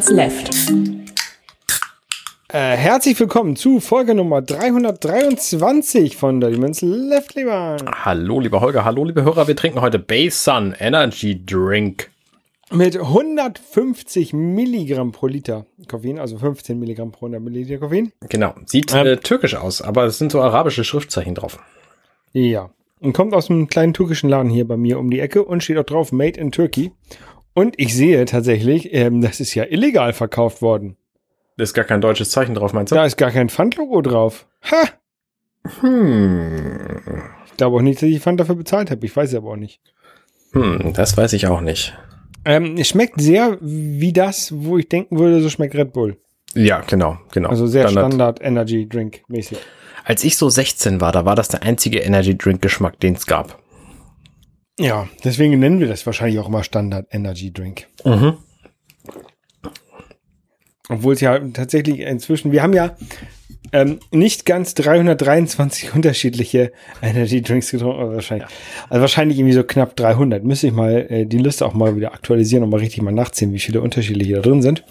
Demons Left. Äh, herzlich willkommen zu Folge Nummer 323 von der Demons Left, lieber. Hallo, lieber Holger, hallo, liebe Hörer. Wir trinken heute Bay Sun Energy Drink. Mit 150 Milligramm pro Liter Koffein, also 15 Milligramm pro 100 Milliliter Koffein. Genau, sieht Ähm. äh, türkisch aus, aber es sind so arabische Schriftzeichen drauf. Ja. Und kommt aus einem kleinen türkischen Laden hier bei mir um die Ecke und steht auch drauf Made in Turkey. Und ich sehe tatsächlich, ähm, das ist ja illegal verkauft worden. Da ist gar kein deutsches Zeichen drauf, meinst du? Da ist gar kein Pfandlogo drauf. Ha! Hm. Ich glaube auch nicht, dass ich Pfand dafür bezahlt habe. Ich weiß es aber auch nicht. hm, das weiß ich auch nicht. Ähm, es schmeckt sehr wie das, wo ich denken würde, so schmeckt Red Bull. Ja, genau, genau. Also sehr Standard, Energy Drink mäßig. Als ich so 16 war, da war das der einzige Energy Drink Geschmack, den es gab. Ja, deswegen nennen wir das wahrscheinlich auch immer Standard Energy Drink. Mhm. Obwohl es ja tatsächlich inzwischen, wir haben ja ähm, nicht ganz 323 unterschiedliche Energy Drinks getrunken, wahrscheinlich, also wahrscheinlich irgendwie so knapp 300. Müsste ich mal äh, die Liste auch mal wieder aktualisieren und mal richtig mal nachziehen, wie viele unterschiedliche da drin sind.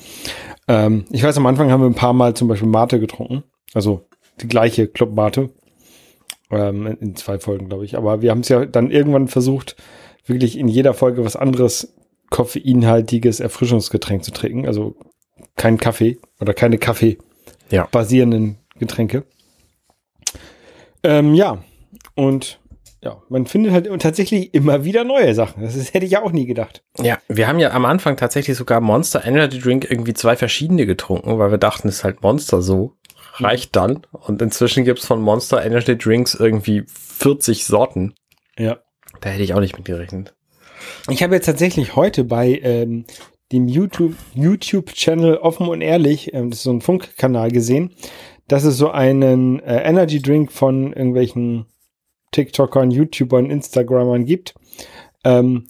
Ähm, ich weiß, am Anfang haben wir ein paar Mal zum Beispiel Mate getrunken, also die gleiche Club Mate ähm, in, zwei Folgen, glaube ich. Aber wir haben es ja dann irgendwann versucht, wirklich in jeder Folge was anderes koffeinhaltiges Erfrischungsgetränk zu trinken, also kein Kaffee oder keine Kaffee Ja. basierenden Getränke. Ähm, ja, und ja, man findet halt tatsächlich immer wieder neue Sachen. Das ist, hätte ich ja auch nie gedacht. Ja, wir haben ja am Anfang tatsächlich sogar Monster Energy Drink irgendwie zwei verschiedene getrunken, weil wir dachten, es ist halt Monster so. Reicht dann. Und inzwischen gibt's von Monster Energy Drinks irgendwie 40 Sorten. Ja. Da hätte ich auch nicht mit gerechnet. Ich habe jetzt tatsächlich heute bei ähm, dem YouTube YouTube Channel offen und ehrlich, ähm, das ist so ein Funkkanal gesehen, dass es so einen äh, Energy Drink von irgendwelchen TikTokern, YouTubern, Instagrammern gibt, ähm,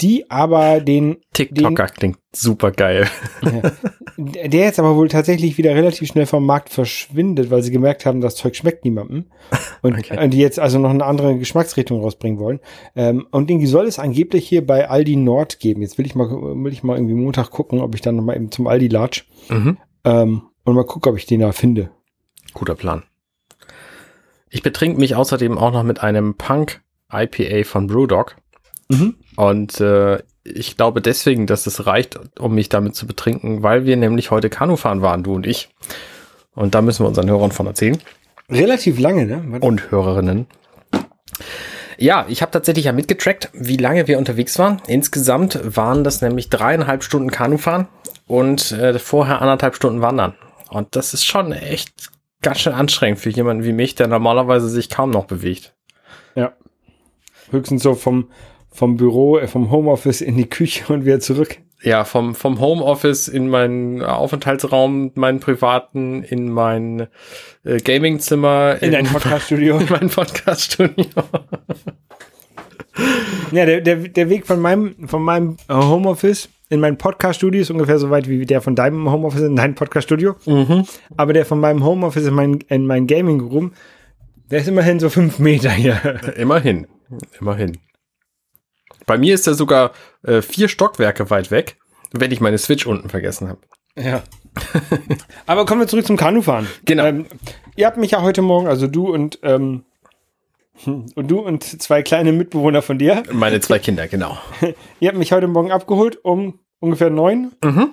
die aber den TikToker klingt super geil. Ja. Der jetzt aber wohl tatsächlich wieder relativ schnell vom Markt verschwindet, weil sie gemerkt haben, das Zeug schmeckt niemandem. Und Okay. äh, die jetzt also noch eine andere Geschmacksrichtung rausbringen wollen. Ähm, und irgendwie soll es angeblich hier bei Aldi Nord geben. Jetzt will ich mal, will ich mal irgendwie Montag gucken, ob ich dann noch mal eben zum Aldi latsch. Mhm. Ähm, und mal gucken, ob ich den da finde. Guter Plan. Ich betrink mich außerdem auch noch mit einem Punk IPA von Brewdog. Mhm. Und äh, ich glaube deswegen, dass es reicht, um mich damit zu betrinken, weil wir nämlich heute Kanufahren waren, du und ich. Und da müssen wir unseren Hörern von erzählen. Relativ lange, ne? Warte. und Hörerinnen. Ja, ich habe tatsächlich ja mitgetrackt, wie lange wir unterwegs waren. Insgesamt waren das nämlich dreieinhalb Stunden Kanufahren und äh, vorher anderthalb Stunden Wandern. Und das ist schon echt ganz schön anstrengend für jemanden wie mich, der normalerweise sich kaum noch bewegt. Ja. Höchstens so vom, vom Büro, äh, vom Homeoffice in die Küche und wieder zurück. Ja, vom, vom Homeoffice in meinen Aufenthaltsraum, meinen privaten, in mein äh, Gamingzimmer, In dein Podcaststudio. in mein Podcaststudio. Ja, der, der, der Weg von meinem, von meinem äh, Homeoffice in mein Podcast-Studio ist ungefähr so weit wie der von deinem Homeoffice in dein Podcast-Studio. Mhm. Aber der von meinem Homeoffice in mein, in mein Gaming-Room, der ist immerhin so fünf Meter hier. Immerhin, immerhin. Bei mir ist er sogar äh, vier Stockwerke weit weg, wenn ich meine Switch unten vergessen habe. Ja. Aber kommen wir zurück zum Kanufahren. Genau. Ähm, ihr habt mich ja heute Morgen, also du und, ähm, und du und zwei kleine Mitbewohner von dir, Meine zwei Kinder, genau. ihr habt mich heute Morgen abgeholt um ungefähr neun. Mhm.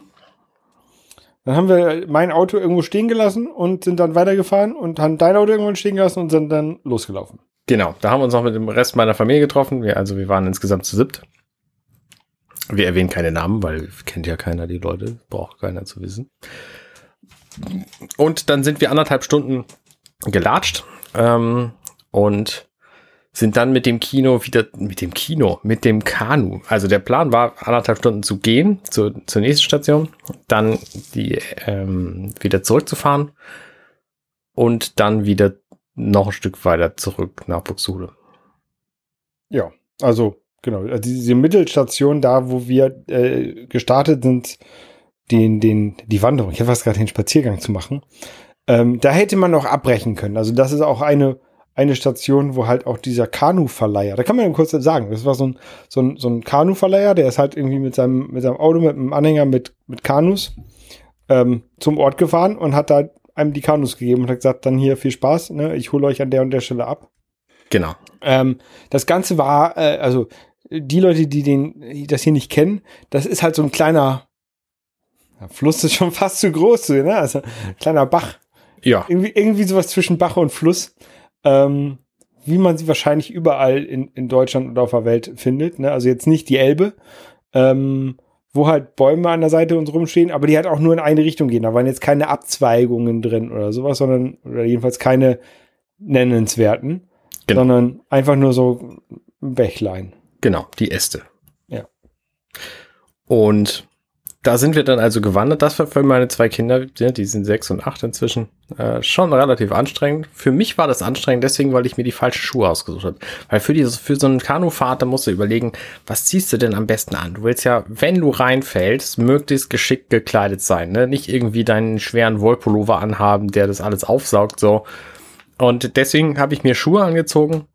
Dann haben wir mein Auto irgendwo stehen gelassen und sind dann weitergefahren und haben dein Auto irgendwo stehen gelassen und sind dann losgelaufen. Genau, da haben wir uns noch mit dem Rest meiner Familie getroffen. Wir, also wir waren insgesamt zu siebt. Wir erwähnen keine Namen, weil kennt ja keiner die Leute, braucht keiner zu wissen. Und dann sind wir anderthalb Stunden gelatscht ähm, und sind dann mit dem Kino wieder, mit dem Kino, mit dem Kanu. Also der Plan war, anderthalb Stunden zu gehen zur, zur nächsten Station, dann die ähm, wieder zurückzufahren und dann wieder noch ein Stück weiter zurück nach Buxtehude. Ja, also genau, also diese Mittelstation da, wo wir äh, gestartet sind, den, den, die Wanderung, ich habe fast gerade den Spaziergang zu machen, ähm, da hätte man noch abbrechen können. Also das ist auch eine, eine Station, wo halt auch dieser Kanu-Verleiher, da kann man ja kurz sagen, das war so ein, so ein, so ein Kanu-Verleiher, der ist halt irgendwie mit seinem, mit seinem Auto, mit einem Anhänger mit, mit Kanus ähm, zum Ort gefahren und hat da einem die Kanus gegeben und hat gesagt, dann hier viel Spaß, ne? ich hole euch an der und der Stelle ab. Genau. Ähm, das Ganze war, äh, also die Leute, die den, die das hier nicht kennen, das ist halt so ein kleiner ja, Fluss ist schon fast zu groß, ne? Also kleiner Bach. Ja. Irgendwie, irgendwie sowas zwischen Bach und Fluss. Ähm, wie man sie wahrscheinlich überall in, in Deutschland oder auf der Welt findet. Ne? Also jetzt nicht die Elbe, ähm, wo halt Bäume an der Seite uns rumstehen, aber die halt auch nur in eine Richtung gehen. Da waren jetzt keine Abzweigungen drin oder sowas, sondern, oder jedenfalls keine nennenswerten, genau. sondern einfach nur so ein Bächlein. Genau, die Äste. Ja. Und da sind wir dann also gewandert. Das war für meine zwei Kinder, die sind sechs und acht inzwischen, äh, schon relativ anstrengend. Für mich war das anstrengend, deswegen, weil ich mir die falschen Schuhe ausgesucht habe. Weil für, dieses, für so eine Kanufahrt, da musst du überlegen, was ziehst du denn am besten an? Du willst ja, wenn du reinfällst, möglichst geschickt gekleidet sein. Ne? Nicht irgendwie deinen schweren Wollpullover anhaben, der das alles aufsaugt. so. Und deswegen habe ich mir Schuhe angezogen,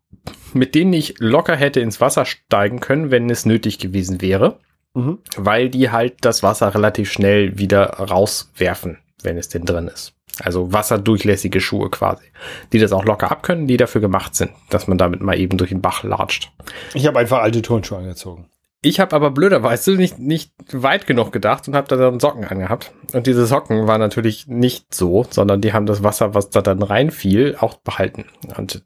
mit denen ich locker hätte ins Wasser steigen können, wenn es nötig gewesen wäre mhm. weil die halt das Wasser relativ schnell wieder rauswerfen, wenn es denn drin ist. Also wasserdurchlässige Schuhe quasi, die das auch locker abkönnen, die dafür gemacht sind, dass man damit mal eben durch den Bach latscht. Ich habe einfach alte Turnschuhe angezogen. Ich habe aber blöderweise nicht, nicht weit genug gedacht und habe da dann Socken angehabt. Und diese Socken waren natürlich nicht so, sondern die haben das Wasser, was da dann reinfiel, auch behalten. Und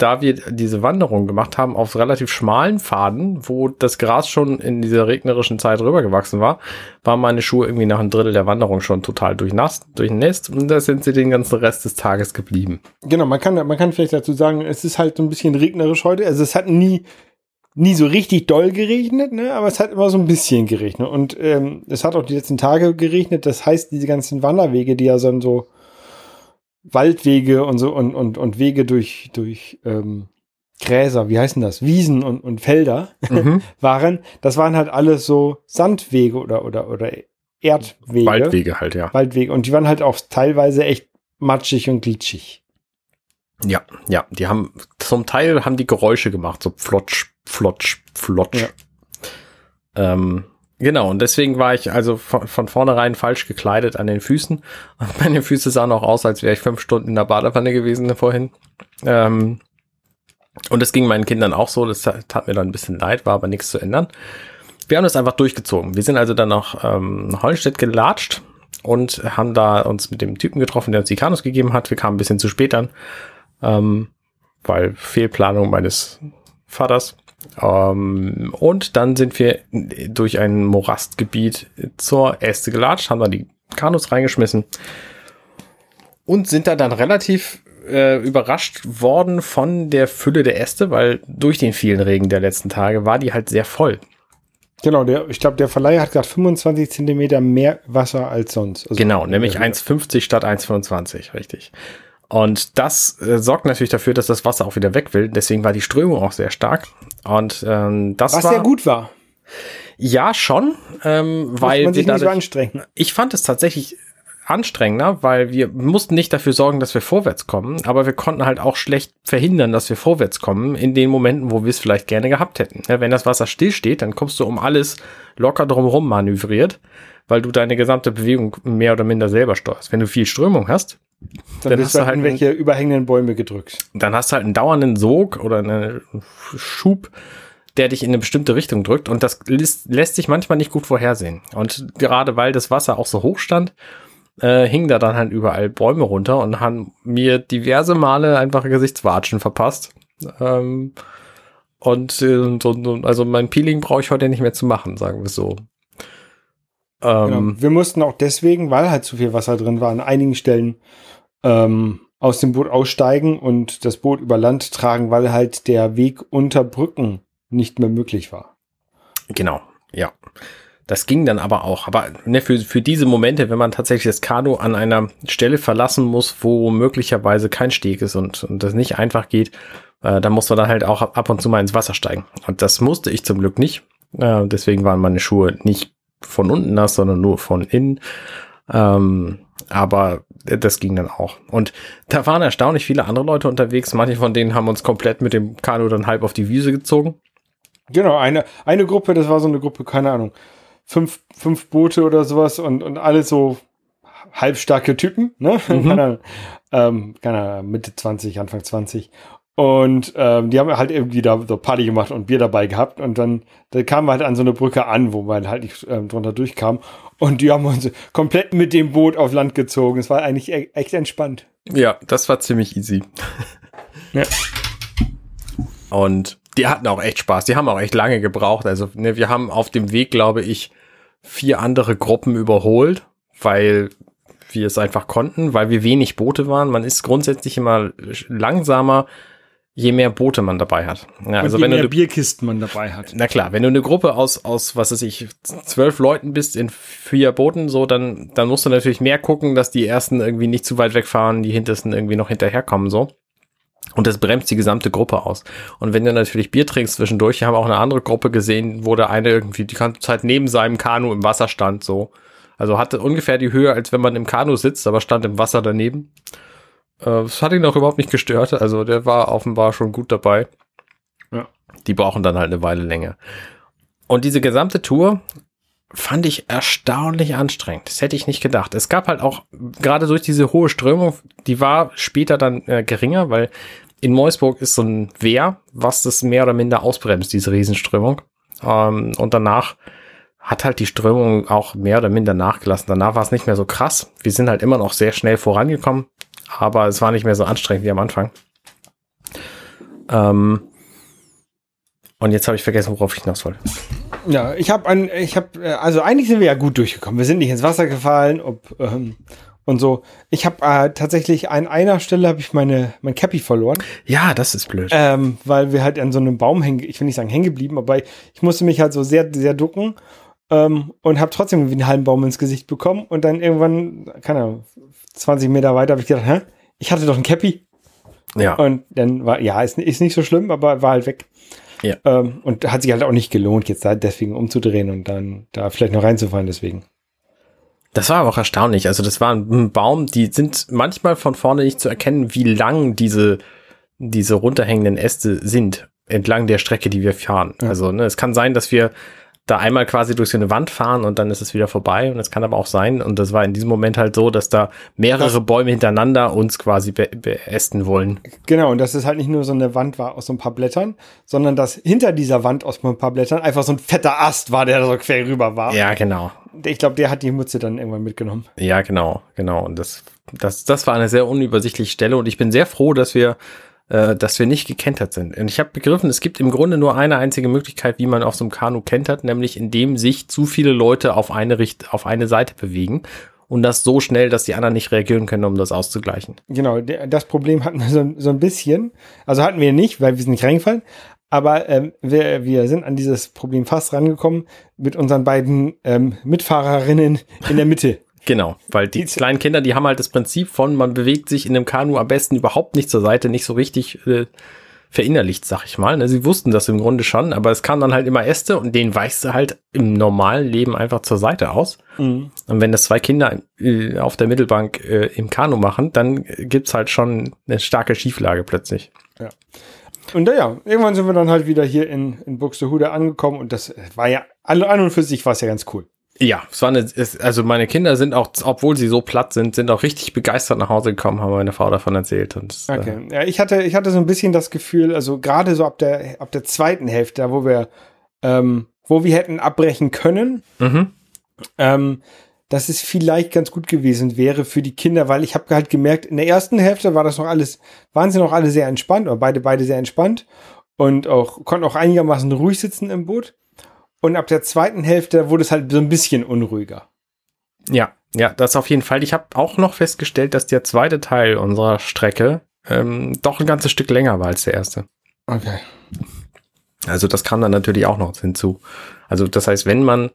da wir diese Wanderung gemacht haben auf relativ schmalen Pfaden, wo das Gras schon in dieser regnerischen Zeit rübergewachsen war, waren meine Schuhe irgendwie nach einem Drittel der Wanderung schon total durchnässt, durchnässt und da sind sie den ganzen Rest des Tages geblieben. Genau, man kann, man kann vielleicht dazu sagen, es ist halt so ein bisschen regnerisch heute. Also es hat nie, nie so richtig doll geregnet, ne? aber es hat immer so ein bisschen geregnet. Und ähm, es hat auch die letzten Tage geregnet. Das heißt, diese ganzen Wanderwege, die ja so Waldwege und so und, und, und Wege durch, durch ähm, Gräser, wie heißen das? Wiesen und, und Felder mhm. waren. Das waren halt alles so Sandwege oder, oder, oder Erdwege. Waldwege halt, ja. Waldwege. Und die waren halt auch teilweise echt matschig und glitschig. Ja, ja. Die haben, zum Teil haben die Geräusche gemacht, so flotsch, flotsch, flotsch. Ja. Ähm, Genau, und deswegen war ich also von, von vornherein falsch gekleidet an den Füßen. Und meine Füße sahen auch aus, als wäre ich fünf Stunden in der Badewanne gewesen vorhin. Ähm, und es ging meinen Kindern auch so, das tat mir dann ein bisschen leid, war aber nichts zu ändern. Wir haben das einfach durchgezogen. Wir sind also dann nach ähm, Hollenstedt gelatscht und haben da uns mit dem Typen getroffen, der uns die Kanus gegeben hat. Wir kamen ein bisschen zu spät an, ähm, weil Fehlplanung meines Vaters. Ähm, und dann sind wir durch ein Morastgebiet zur Äste gelatscht, haben dann die Kanus reingeschmissen und sind da dann relativ äh, überrascht worden von der Fülle der Äste, weil durch den vielen Regen der letzten Tage war die halt sehr voll. Genau, der, ich glaube, der Verleih hat gerade 25 Zentimeter mehr Wasser als sonst. Also genau, nämlich 1,50 statt 1,25, richtig. Und das äh, sorgt natürlich dafür, dass das Wasser auch wieder weg will. Deswegen war die Strömung auch sehr stark. Und ähm, das Was war, sehr gut war. Ja, schon. Ähm, weil man sich dadurch, nicht so anstrengen. Ich fand es tatsächlich anstrengender, weil wir mussten nicht dafür sorgen, dass wir vorwärts kommen, aber wir konnten halt auch schlecht verhindern, dass wir vorwärts kommen in den Momenten, wo wir es vielleicht gerne gehabt hätten. Ja, wenn das Wasser stillsteht, dann kommst du um alles locker drumherum manövriert, weil du deine gesamte Bewegung mehr oder minder selber steuerst. Wenn du viel Strömung hast, dann, dann hast du halt irgendwelche überhängenden Bäume gedrückt. Dann hast du halt einen dauernden Sog oder einen Schub, der dich in eine bestimmte Richtung drückt und das lässt sich manchmal nicht gut vorhersehen. Und gerade weil das Wasser auch so hoch stand, äh, hingen da dann halt überall Bäume runter und haben mir diverse Male einfach Gesichtswatschen verpasst. Ähm, und, äh, und, und, also mein Peeling brauche ich heute nicht mehr zu machen, sagen wir so. Ähm, genau. Wir mussten auch deswegen, weil halt zu viel Wasser drin war, an einigen Stellen ähm, aus dem Boot aussteigen und das Boot über Land tragen, weil halt der Weg unter Brücken nicht mehr möglich war. Genau, ja. Das ging dann aber auch. Aber ne, für, für diese Momente, wenn man tatsächlich das Kanu an einer Stelle verlassen muss, wo möglicherweise kein Steg ist und, und das nicht einfach geht, äh, dann muss man dann halt auch ab und zu mal ins Wasser steigen. Und das musste ich zum Glück nicht. Äh, deswegen waren meine Schuhe nicht von unten nass, sondern nur von innen. Ähm, aber das ging dann auch. Und da waren erstaunlich viele andere Leute unterwegs. Manche von denen haben uns komplett mit dem Kanu dann halb auf die Wiese gezogen. Genau, eine, eine Gruppe, das war so eine Gruppe, keine Ahnung, fünf, fünf Boote oder sowas und, und alle so halbstarke Typen, ne? Mhm. keine Ahnung, ähm, keine Ahnung, Mitte 20, Anfang 20. Und ähm, die haben halt irgendwie da so Party gemacht und Bier dabei gehabt. Und dann, dann kamen wir halt an so eine Brücke an, wo man halt nicht ähm, drunter durchkam. Und die haben uns komplett mit dem Boot auf Land gezogen. Es war eigentlich e echt entspannt. Ja, das war ziemlich easy. ja. Und die hatten auch echt Spaß. Die haben auch echt lange gebraucht. Also ne, wir haben auf dem Weg, glaube ich, vier andere Gruppen überholt, weil wir es einfach konnten, weil wir wenig Boote waren. Man ist grundsätzlich immer langsamer, je mehr Boote man dabei hat. Ja, also je wenn mehr du Bierkisten man dabei hat. Na klar, wenn du eine Gruppe aus, aus, was weiß ich, zwölf Leuten bist in vier Booten, so, dann, dann musst du natürlich mehr gucken, dass die ersten irgendwie nicht zu weit wegfahren, die hintersten irgendwie noch hinterherkommen, so. Und das bremst die gesamte Gruppe aus. Und wenn du natürlich Bier trinkst zwischendurch, wir haben auch eine andere Gruppe gesehen, wo der eine irgendwie die ganze Zeit neben seinem Kanu im Wasser stand, so. Also hatte ungefähr die Höhe, als wenn man im Kanu sitzt, aber stand im Wasser daneben. Äh, das hat ihn auch überhaupt nicht gestört. Also der war offenbar schon gut dabei. Ja. Die brauchen dann halt eine Weile länger. Und diese gesamte Tour fand ich erstaunlich anstrengend. Das hätte ich nicht gedacht. Es gab halt auch, gerade durch diese hohe Strömung, die war später dann äh, geringer, weil in Moisburg ist so ein Wehr, was das mehr oder minder ausbremst, diese Riesenströmung. Ähm, und danach hat halt die Strömung auch mehr oder minder nachgelassen. Danach war es nicht mehr so krass. Wir sind halt immer noch sehr schnell vorangekommen aber es war nicht mehr so anstrengend wie am Anfang. Ähm, und jetzt habe ich vergessen, worauf ich hinaus wollte. Ja, ich habe ein, ich habe, äh, also eigentlich sind wir ja gut durchgekommen. Wir sind nicht ins Wasser gefallen ob, ähm, und so. Ich habe äh, tatsächlich an einer Stelle habe ich meine mein Cappy verloren. Ja, das ist blöd. Ähm, weil wir halt an so einem Baum hängen, ich will nicht sagen hängen geblieben, aber ich musste mich halt so sehr sehr ducken ähm, und habe trotzdem irgendwie einen halben Baum ins Gesicht bekommen und dann irgendwann, keine Ahnung, 20 Meter weiter habe ich gedacht, hä? Ich hatte doch ein Cappy. Ja. Und dann war, ja, ist, ist nicht so schlimm, aber war halt weg. Ja. Ähm, und hat sich halt auch nicht gelohnt, jetzt da deswegen umzudrehen und dann da vielleicht noch reinzufallen, deswegen. Das war aber auch erstaunlich. Also, das war ein Baum, die sind manchmal von vorne nicht zu erkennen, wie lang diese, diese runterhängenden Äste sind entlang der Strecke, die wir fahren. Ja. Also, ne, es kann sein, dass wir da einmal quasi durch so eine Wand fahren und dann ist es wieder vorbei. Und es kann aber auch sein, und das war in diesem Moment halt so, dass da mehrere das, Bäume hintereinander uns quasi be beästen wollen. Genau, und dass es halt nicht nur so eine Wand war aus so ein paar Blättern, sondern dass hinter dieser Wand aus ein paar Blättern einfach so ein fetter Ast war, der so quer rüber war. Ja, genau. Ich glaube, der hat die Mütze dann irgendwann mitgenommen. Ja, genau, genau. Und das, das, das war eine sehr unübersichtliche Stelle und ich bin sehr froh, dass wir äh, dass wir nicht gekentert sind. Und ich habe begriffen, es gibt im Grunde nur eine einzige Möglichkeit, wie man auf so einem Kanu kentert, nämlich indem sich zu viele Leute auf eine Richt auf eine Seite bewegen und das so schnell, dass die anderen nicht reagieren können, um das auszugleichen. Genau, das Problem hatten wir so, so ein bisschen. Also hatten wir nicht, weil wir sind nicht reingefallen. Aber ähm, wir, wir sind an dieses Problem fast rangekommen mit unseren beiden ähm, Mitfahrerinnen in der Mitte. Genau, weil die, kleinen Kinder, die haben halt das Prinzip von, man bewegt sich in einem Kanu am besten überhaupt nicht zur Seite, nicht so richtig äh, verinnerlicht, sag ich mal. Ne? Sie wussten das im Grunde schon, aber es kamen dann halt immer Äste und den weichst du halt im normalen Leben einfach zur Seite aus. Mhm. Und wenn das zwei Kinder äh, auf der Mittelbank äh, im Kanu machen, dann gibt's halt schon eine starke Schieflage plötzlich. Ja. Und ja, irgendwann sind wir dann halt wieder hier in, in Buxtehude angekommen und das war ja, an und für sich war es ja ganz cool. Ja, es war eine, es, also meine Kinder sind auch, obwohl sie so platt sind, sind auch richtig begeistert nach Hause gekommen, haben meine Frau davon erzählt. Und, okay. Äh, ja, ich hatte, ich hatte so ein bisschen das Gefühl, also gerade so ab der, ab der zweiten Hälfte, da wo wir, ähm, wo wir hätten abbrechen können, mhm. ähm, dass es vielleicht ganz gut gewesen wäre für die Kinder, weil ich habe halt gemerkt, in der ersten Hälfte war das noch alles, waren sie noch alle sehr entspannt, oder beide, beide sehr entspannt und auch, konnten auch einigermaßen ruhig sitzen im Boot. Und ab der zweiten Hälfte wurde es halt so ein bisschen unruhiger. Ja, ja, das auf jeden Fall. Ich habe auch noch festgestellt, dass der zweite Teil unserer Strecke ähm, doch ein ganzes Stück länger war als der erste. Okay. Also das kam dann natürlich auch noch hinzu. Also das heißt, wenn man,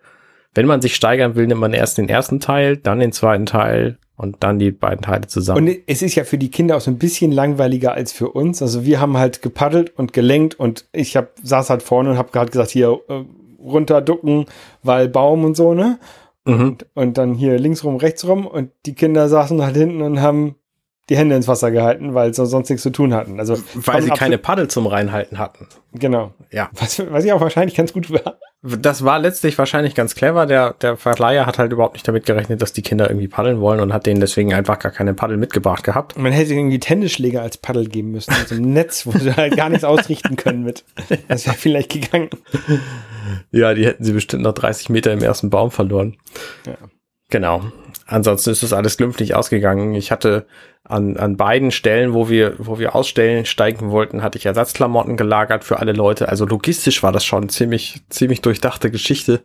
wenn man sich steigern will, nimmt man erst den ersten Teil, dann den zweiten Teil und dann die beiden Teile zusammen. Und es ist ja für die Kinder auch so ein bisschen langweiliger als für uns. Also wir haben halt gepaddelt und gelenkt und ich hab, saß halt vorne und habe gerade gesagt, hier, äh, runterducken, weil Baum und so, ne? Mhm. Und, und dann hier links rum, rechts rum und die Kinder saßen halt hinten und haben die Hände ins Wasser gehalten, weil sie sonst nichts zu tun hatten. Also weil sie keine Paddel zum Reinhalten hatten. Genau. Ja. Was, was ich auch wahrscheinlich ganz gut war. Das war letztlich wahrscheinlich ganz clever. Der, der Verleiher hat halt überhaupt nicht damit gerechnet, dass die Kinder irgendwie paddeln wollen und hat denen deswegen einfach gar keine Paddel mitgebracht gehabt. Man hätte irgendwie Tennisschläger als Paddel geben müssen, in so einem Netz, wo sie halt gar nichts ausrichten können mit. Das wäre vielleicht gegangen. Ja, die hätten sie bestimmt noch 30 Meter im ersten Baum verloren. Ja. Genau. Ansonsten ist das alles glimpflich ausgegangen. Ich hatte an, an beiden Stellen, wo wir, wo wir ausstellen, steigen wollten, hatte ich Ersatzklamotten gelagert für alle Leute. Also logistisch war das schon ziemlich, ziemlich durchdachte Geschichte.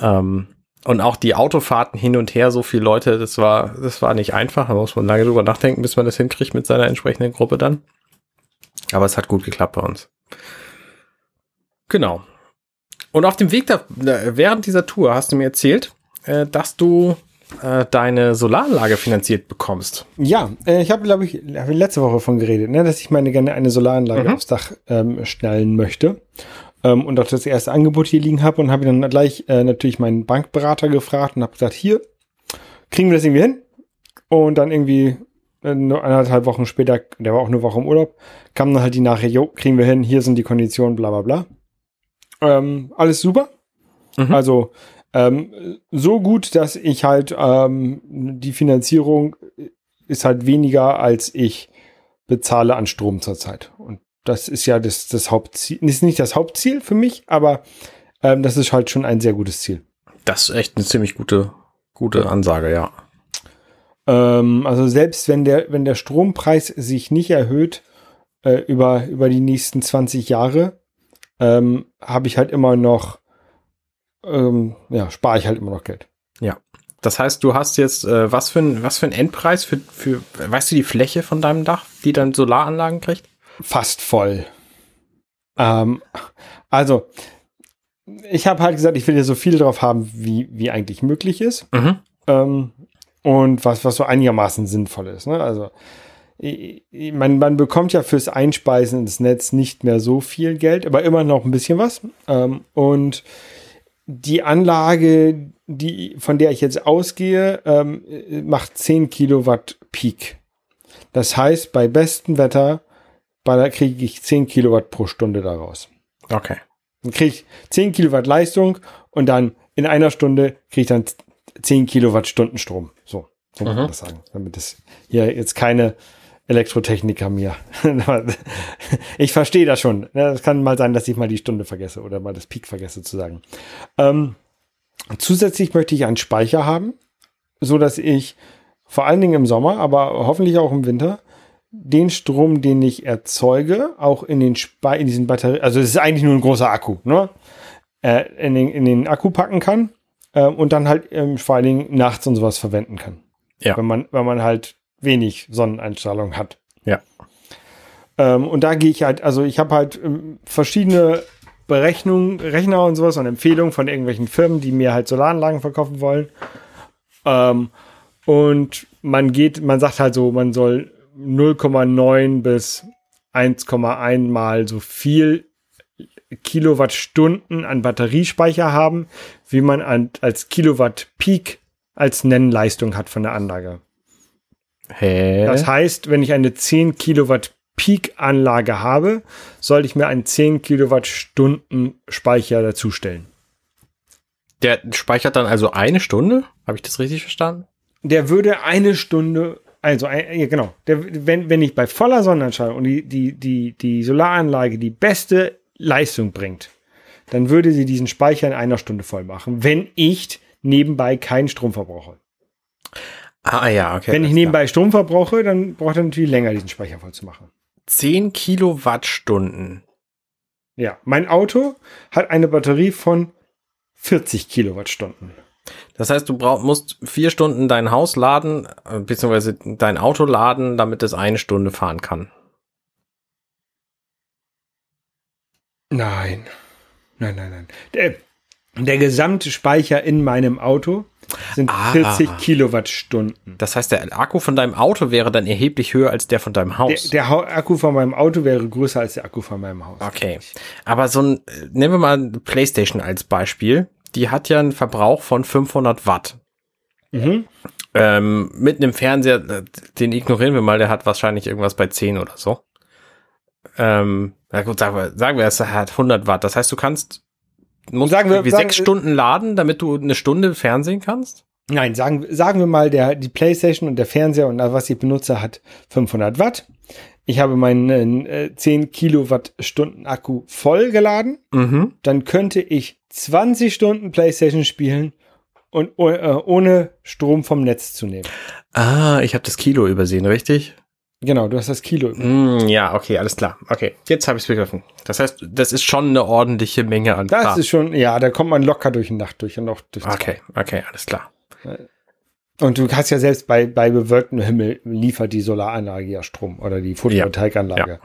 Ähm, und auch die Autofahrten hin und her, so viele Leute, das war, das war nicht einfach. Da muss man lange drüber nachdenken, bis man das hinkriegt mit seiner entsprechenden Gruppe dann. Aber es hat gut geklappt bei uns. Genau. Und auf dem Weg da, während dieser Tour hast du mir erzählt, äh, dass du äh, deine Solaranlage finanziert bekommst. Ja, äh, ich habe, glaube ich, hab letzte Woche von geredet, ne, dass ich meine gerne eine Solaranlage mhm. aufs Dach ähm, schnallen möchte. Ähm, und auch das erste Angebot hier liegen habe und habe dann gleich äh, natürlich meinen Bankberater gefragt und habe gesagt, hier, kriegen wir das irgendwie hin? Und dann irgendwie äh, nur eineinhalb Wochen später, der war auch eine Woche im Urlaub, kam dann halt die Nachricht, jo, kriegen wir hin, hier sind die Konditionen, bla bla bla. Ähm, alles super. Mhm. Also ähm, so gut, dass ich halt ähm, die Finanzierung ist halt weniger, als ich bezahle an Strom zurzeit. Und das ist ja das, das Hauptziel. Ist nicht das Hauptziel für mich, aber ähm, das ist halt schon ein sehr gutes Ziel. Das ist echt eine ziemlich gute, gute Ansage, ja. Ähm, also selbst wenn der, wenn der Strompreis sich nicht erhöht äh, über, über die nächsten 20 Jahre, ähm, habe ich halt immer noch ähm, ja, spare ich halt immer noch Geld. Ja. Das heißt, du hast jetzt äh, was für ein was für ein Endpreis für für weißt du die Fläche von deinem Dach, die dann Solaranlagen kriegt? Fast voll. Ähm, also ich habe halt gesagt, ich will ja so viel drauf haben, wie wie eigentlich möglich ist. Mhm. Ähm, und was was so einigermaßen sinnvoll ist. Ne? Also man, man bekommt ja fürs Einspeisen ins Netz nicht mehr so viel Geld, aber immer noch ein bisschen was. Ähm, und die Anlage, die, von der ich jetzt ausgehe, ähm, macht 10 Kilowatt Peak. Das heißt, bei bestem Wetter kriege ich 10 Kilowatt pro Stunde daraus. Okay. Dann kriege ich 10 Kilowatt Leistung und dann in einer Stunde kriege ich dann 10 Kilowattstunden Strom. So, so muss man mhm. das sagen. Damit es hier jetzt keine Elektrotechniker mir. ich verstehe das schon. Es kann mal sein, dass ich mal die Stunde vergesse oder mal das Peak vergesse zu sagen. Ähm, zusätzlich möchte ich einen Speicher haben, so dass ich vor allen Dingen im Sommer, aber hoffentlich auch im Winter, den Strom, den ich erzeuge, auch in den Spe in diesen Batterien, also es ist eigentlich nur ein großer Akku, ne? Äh, in, den, in den Akku packen kann äh, und dann halt ähm, vor allen Dingen nachts und sowas verwenden kann. Ja. Wenn man, wenn man halt wenig Sonneneinstrahlung hat. Ja. Ähm, und da gehe ich halt, also ich habe halt ähm, verschiedene Berechnungen, Rechner und sowas und Empfehlungen von irgendwelchen Firmen, die mir halt Solaranlagen verkaufen wollen. Ähm, und man geht, man sagt halt so, man soll 0,9 bis 1,1 mal so viel Kilowattstunden an Batteriespeicher haben, wie man an, als Kilowatt Peak als Nennleistung hat von der Anlage. Hä? Das heißt, wenn ich eine 10 Kilowatt Peak-Anlage habe, sollte ich mir einen 10 Kilowattstunden Speicher dazustellen. Der speichert dann also eine Stunde? Habe ich das richtig verstanden? Der würde eine Stunde, also ja, genau, der, wenn, wenn ich bei voller Sonneneinstrahlung und die, die, die, die Solaranlage die beste Leistung bringt, dann würde sie diesen Speicher in einer Stunde voll machen, wenn ich nebenbei keinen Strom verbrauche. Ah ja, okay. Wenn ich nebenbei Strom verbrauche, dann braucht er natürlich länger, diesen Speicher voll zu machen. 10 Kilowattstunden. Ja, mein Auto hat eine Batterie von 40 Kilowattstunden. Das heißt, du brauch, musst vier Stunden dein Haus laden, äh, beziehungsweise dein Auto laden, damit es eine Stunde fahren kann. Nein. Nein, nein, nein. Der, gesamte Speicher in meinem Auto sind ah, 40 Kilowattstunden. Das heißt, der Akku von deinem Auto wäre dann erheblich höher als der von deinem Haus. Der, der Akku von meinem Auto wäre größer als der Akku von meinem Haus. Okay. Aber so ein, nehmen wir mal PlayStation als Beispiel. die hat ja einen Verbrauch von 500 Watt. Mhm. Ähm, mit einem Fernseher, äh, den ignorieren wir mal, der hat wahrscheinlich irgendwas bei 10 oder so. Ähm, na gut, sagen wir, sagen wir, es hat 100 Watt. Das heißt, du kannst musst Sagen wir- sagen sechs Stunden laden, damit du eine Stunde Fernsehen kannst? Nein, sagen, sagen wir mal, der, die Playstation und der Fernseher und was ich benutze, hat 500 Watt. Ich habe meinen äh, 10 Kilowattstunden Akku voll geladen. Mhm. Dann könnte ich 20 Stunden Playstation spielen und äh, ohne Strom vom Netz zu nehmen. Ah, ich habe das Kilo übersehen, richtig? Genau, du hast das Kilo. Mm, ja, okay, alles klar. Okay, jetzt habe ich es begriffen. Das heißt, das ist schon eine ordentliche Menge an Das Kram. ist schon, ja, da kommt man locker durch die Nacht durch und auch durch. Okay, okay, alles klar. Und du hast ja selbst bei, bei bewölktem Himmel liefert die Solaranlage ja Strom oder die Photovoltaikanlage.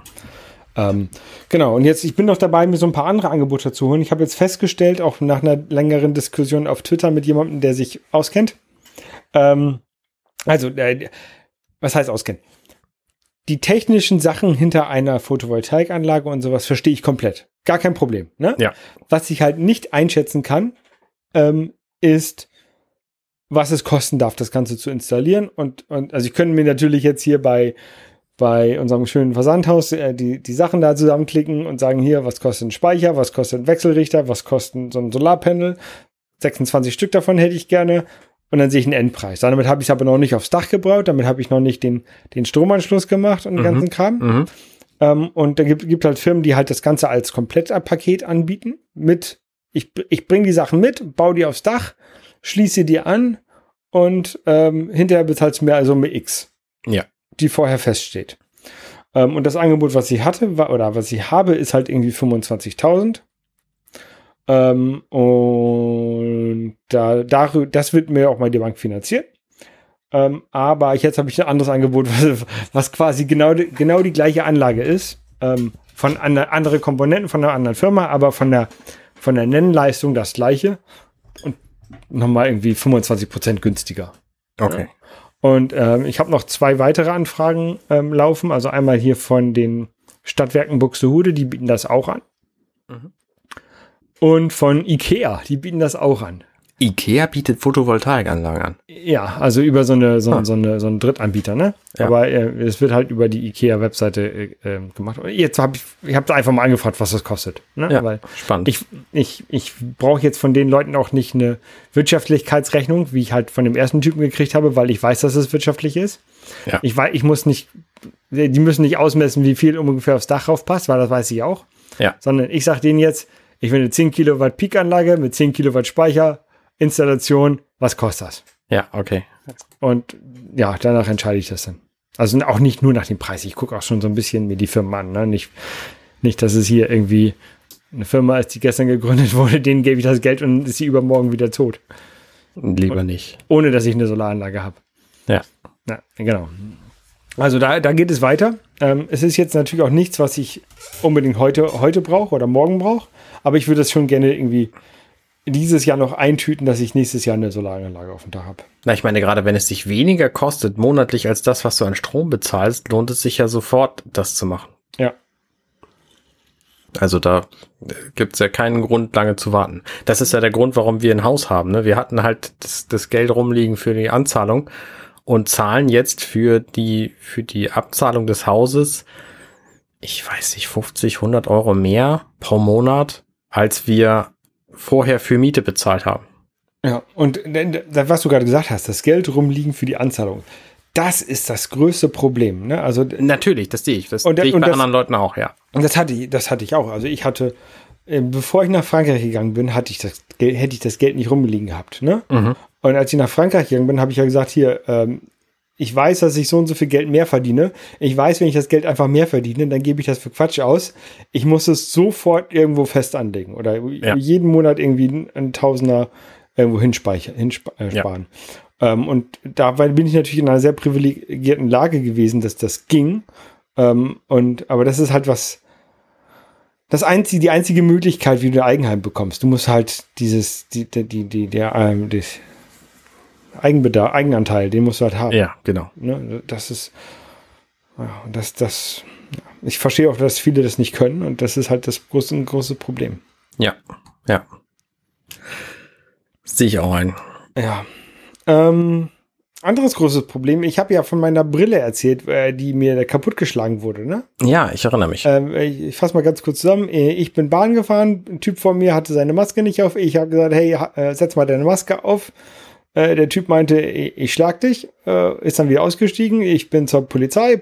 Ähm, genau, und jetzt, ich bin noch dabei, mir so ein paar andere Angebote zu holen. Ich habe jetzt festgestellt, auch nach einer längeren Diskussion auf Twitter mit jemandem, der sich auskennt. Ähm, also, äh, was heißt auskennt? Die technischen Sachen hinter einer Photovoltaikanlage und sowas verstehe ich komplett. Gar kein Problem. Ne? Ja. Was ich halt nicht einschätzen kann, ähm, ist, was es kosten darf, das Ganze zu installieren. Und, und also ich könnte mir natürlich jetzt hier bei, bei unserem schönen Versandhaus äh, die, die Sachen da zusammenklicken und sagen, hier, was kostet ein Speicher, was kostet ein Wechselrichter, was kostet so ein Solarpanel. 26 Stück davon hätte ich gerne. Und dann sehe ich einen Endpreis. Damit habe ich es aber noch nicht aufs Dach gebraut, damit habe ich noch nicht den, den Stromanschluss gemacht und den Mhm. ganzen Kram. Mhm. Ähm, und da gibt, gibt halt Firmen, die halt das Ganze als Komplettpaket anbieten. Mit, ich, ich bringe die Sachen mit, baue die aufs Dach, schließe die an und ähm, hinterher bezahlst du mir also mit X. Ja. Die vorher feststeht. Ähm, und das Angebot, was ich hatte, war, oder was ich habe, ist halt irgendwie 25.000. Ähm, und da, darü- das wird mir auch mal die Bank finanzieren. Ähm, aber jetzt habe ich ein anderes Angebot, was, was quasi genau die, genau die gleiche Anlage ist. Ähm, von andre, andere Komponenten von einer anderen Firma, aber von der, von der Nennleistung das gleiche. Und nochmal irgendwie 25% günstiger. Okay. Und ähm, ich habe noch zwei weitere Anfragen ähm, laufen. Also einmal hier von den Stadtwerken Buxtehude, die bieten das auch an. Mhm. Und von Ikea, die bieten das auch an. Ikea bietet Photovoltaikanlagen an. Ja, also über so eine so, Ah. so eine so einen Drittanbieter, ne? Ja. Aber äh, es wird halt über die Ikea-Webseite äh, ähm, gemacht. Jetzt habe ich, ich habe da einfach mal angefragt, was das kostet, ne? Ja, Weil spannend. ich, ich, ich brauche jetzt von den Leuten auch nicht eine Wirtschaftlichkeitsrechnung, wie ich halt von dem ersten Typen gekriegt habe, weil ich weiß, dass es wirtschaftlich ist. Ja. Ich weiß, ich muss nicht, die müssen nicht ausmessen, wie viel ungefähr aufs Dach raufpasst, weil das weiß ich auch. Ja. Sondern ich sage denen jetzt, ich will eine 10 Kilowatt Peak-Anlage mit 10 Kilowatt Speicher, Installation, was kostet das? ja, okay. Und ja, danach entscheide ich das dann. Also auch nicht nur nach dem Preis. Ich gucke auch schon so ein bisschen mir die Firmen an. Ne? Nicht, nicht, dass es hier irgendwie eine Firma ist, die gestern gegründet wurde, denen gebe ich das Geld und ist sie übermorgen wieder tot. Lieber nicht. Ohne dass ich eine Solaranlage habe. Ja. Ja, genau. Also da, da geht es weiter. Ähm, es ist jetzt natürlich auch nichts, was ich unbedingt heute, heute brauche oder morgen brauche. Aber ich würde es schon gerne irgendwie dieses Jahr noch eintüten, dass ich nächstes Jahr eine Solaranlage auf dem Dach habe. Na, ich meine, gerade wenn es dich weniger kostet monatlich als das, was du an Strom bezahlst, lohnt es sich ja sofort, das zu machen. Ja. Also da gibt es ja keinen Grund, lange zu warten. Das ist ja der Grund, warum wir ein Haus haben. Ne? Wir hatten halt das, das Geld rumliegen für die Anzahlung und zahlen jetzt für die, für die Abzahlung des Hauses, ich weiß nicht, 50, 100 Euro mehr pro Monat, als wir vorher für Miete bezahlt haben. Ja, und d- was du gerade gesagt hast, das Geld rumliegen für die Anzahlung, das ist das größte Problem. Ne? Also Natürlich, das sehe ich. Das sehe ich bei das- anderen Leuten auch, ja. und das hatte ich, das hatte ich auch. Also ich hatte, äh, bevor ich nach Frankreich gegangen bin, hatte ich das Geld, hätte ich das Geld nicht rumliegen gehabt. Ne? Mhm. Und als ich nach Frankreich gegangen bin, habe ich ja gesagt, hier, ähm, ich weiß, dass ich so und so viel Geld mehr verdiene. Ich weiß, wenn ich das Geld einfach mehr verdiene, dann gebe ich das für Quatsch aus. Ich muss es sofort irgendwo fest anlegen oder Ja. jeden Monat irgendwie ein- ein Tausender irgendwo hinspeichern, hinsp äh, Ja. Ähm, und dabei bin ich natürlich in einer sehr privilegierten Lage gewesen, dass das ging. Ähm, und aber das ist halt was. Das einzige, die einzige Möglichkeit, wie du ein Eigenheim bekommst. Du musst halt dieses, die, die, die, die der, ähm, das Eigenbedarf, Eigenanteil, den musst du halt haben. Ja, genau. Ne? Das ist, ja, das, das, ich verstehe auch, dass viele das nicht können und das ist halt das große, ein großes Problem. Ja, ja. Sehe ich auch ein. Ja. Ähm, anderes großes Problem, ich habe ja von meiner Brille erzählt, äh, die mir kaputtgeschlagen wurde, ne? Ja, ich erinnere mich. Ähm, ich fasse mal ganz kurz zusammen. Äh, Ich bin Bahn gefahren, ein Typ vor mir hatte seine Maske nicht auf. Ich habe gesagt, hey, äh, setz mal deine Maske auf. Äh, Der Typ meinte, ich schlag dich, äh, ist dann wieder ausgestiegen. Ich bin zur Polizei,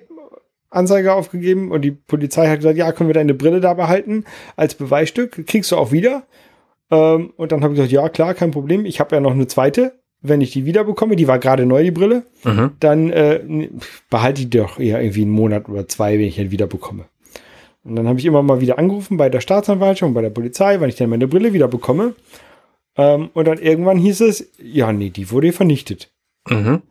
Anzeige aufgegeben und die Polizei hat gesagt, ja, können wir deine Brille da behalten als Beweisstück, kriegst du auch wieder. Ähm, Und dann habe ich gesagt, ja, klar, kein Problem. Ich habe ja noch eine zweite. Wenn ich die wieder bekomme, die war gerade neu, die Brille, Mhm. dann äh, behalte ich die doch eher irgendwie einen Monat oder zwei, wenn ich ihn wieder bekomme. Und dann habe ich immer mal wieder angerufen bei der Staatsanwaltschaft und bei der Polizei, wann ich denn meine Brille wieder bekomme. Ähm, und dann irgendwann hieß es, ja, nee, die wurde vernichtet. Mhm.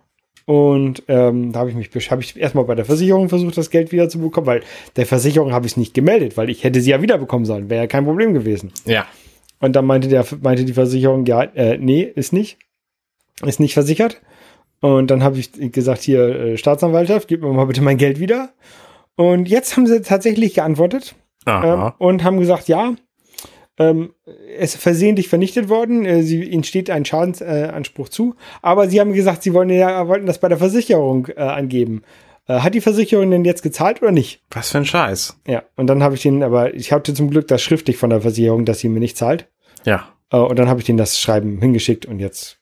Und ähm, da habe ich mich habe ich erstmal bei der Versicherung versucht, das Geld wieder zu bekommen, weil der Versicherung habe ich es nicht gemeldet, weil ich hätte sie ja wieder bekommen sollen. Wäre ja kein Problem gewesen. Ja. Und dann meinte, der, meinte die Versicherung, ja, äh, nee, ist nicht. Ist nicht versichert. Und dann habe ich gesagt, hier, äh, Staatsanwaltschaft, gib mir mal bitte mein Geld wieder. Und jetzt haben sie tatsächlich geantwortet ähm, und haben gesagt, ja, ähm, es ist versehentlich vernichtet worden, äh, sie, ihnen steht ein Schadensanspruch äh, zu, aber sie haben gesagt, sie wollen ja, wollten das bei der Versicherung äh, angeben. Äh, hat die Versicherung denn jetzt gezahlt oder nicht? Was für ein Scheiß. Ja, und dann habe ich den, aber ich hatte zum Glück das schriftlich von der Versicherung, dass sie mir nicht zahlt. Ja. Äh, und dann habe ich denen das Schreiben hingeschickt und jetzt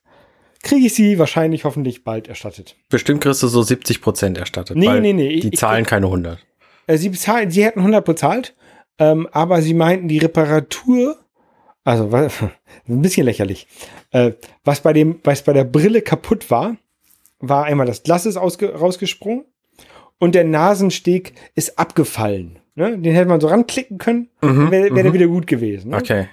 kriege ich sie wahrscheinlich hoffentlich bald erstattet. Bestimmt kriegst du so 70 Prozent erstattet. Nee, nee, nee, Die ich- zahlen keine 100. Äh, sie bezahlen, sie hätten 100 bezahlt, ähm, aber sie meinten die Reparatur, also wa- ein bisschen lächerlich, äh, was bei dem, was bei der Brille kaputt war, war einmal das Glas ist ausge, rausgesprungen und der Nasensteg ist abgefallen. Ne? Den hätte man so ranklicken können, Mhm, wäre wär der mhm. wieder gut gewesen. Ne? Okay.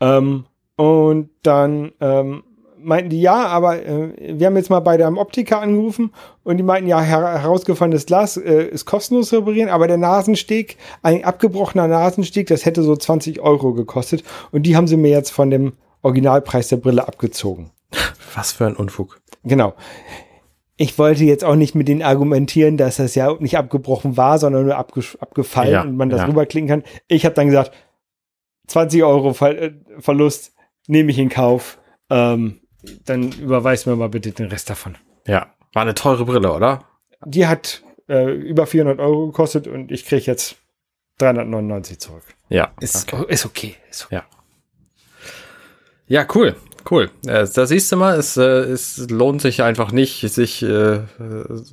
Ähm, und dann ähm, meinten die, ja, aber äh, wir haben jetzt mal bei dem Optiker angerufen und die meinten, ja, her herausgefallenes Glas äh, ist kostenlos zu reparieren, aber der Nasensteg, ein abgebrochener Nasensteg, das hätte so 20 Euro gekostet und die haben sie mir jetzt von dem Originalpreis der Brille abgezogen. Was für ein Unfug. Genau. Ich wollte jetzt auch nicht mit denen argumentieren, dass das ja nicht abgebrochen war, sondern nur abge abgefallen Ja, und man das ja. rüberklicken kann. Ich habe dann gesagt, 20 Euro Ver äh, Verlust nehme ich in Kauf. Ähm, dann überweist mir mal bitte den Rest davon. Ja. War eine teure Brille, oder? Die hat äh, über 400 Euro gekostet und ich kriege jetzt 399 zurück. Ja. Ist okay. Ist okay. Ist okay. Ja. Ja, cool. Cool. Äh, da siehst du mal, es, äh, es lohnt sich einfach nicht, sich, äh,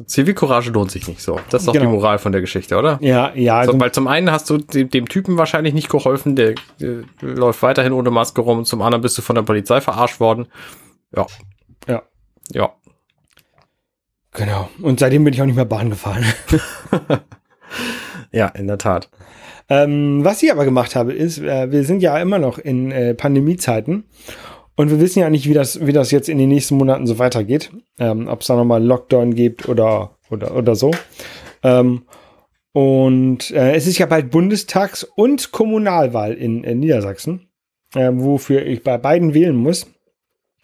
Zivilcourage lohnt sich nicht so. Das ist doch Genau. die Moral von der Geschichte, oder? Ja, ja, So, weil zum einen hast du dem, dem Typen wahrscheinlich nicht geholfen, der äh, läuft weiterhin ohne Maske rum, zum anderen bist du von der Polizei verarscht worden. Ja. Ja. Ja. genau. Und seitdem bin ich auch nicht mehr Bahn gefahren. Ja, in der Tat. Ähm, was ich aber gemacht habe, ist, äh, wir sind ja immer noch in äh, Pandemiezeiten und wir wissen ja nicht, wie das, wie das jetzt in den nächsten Monaten so weitergeht. Ähm, Ob es da nochmal Lockdown gibt oder, oder, oder so. Ähm, und äh, es ist ja bald Bundestags- und Kommunalwahl in, in Niedersachsen, äh, wofür ich bei beiden wählen muss.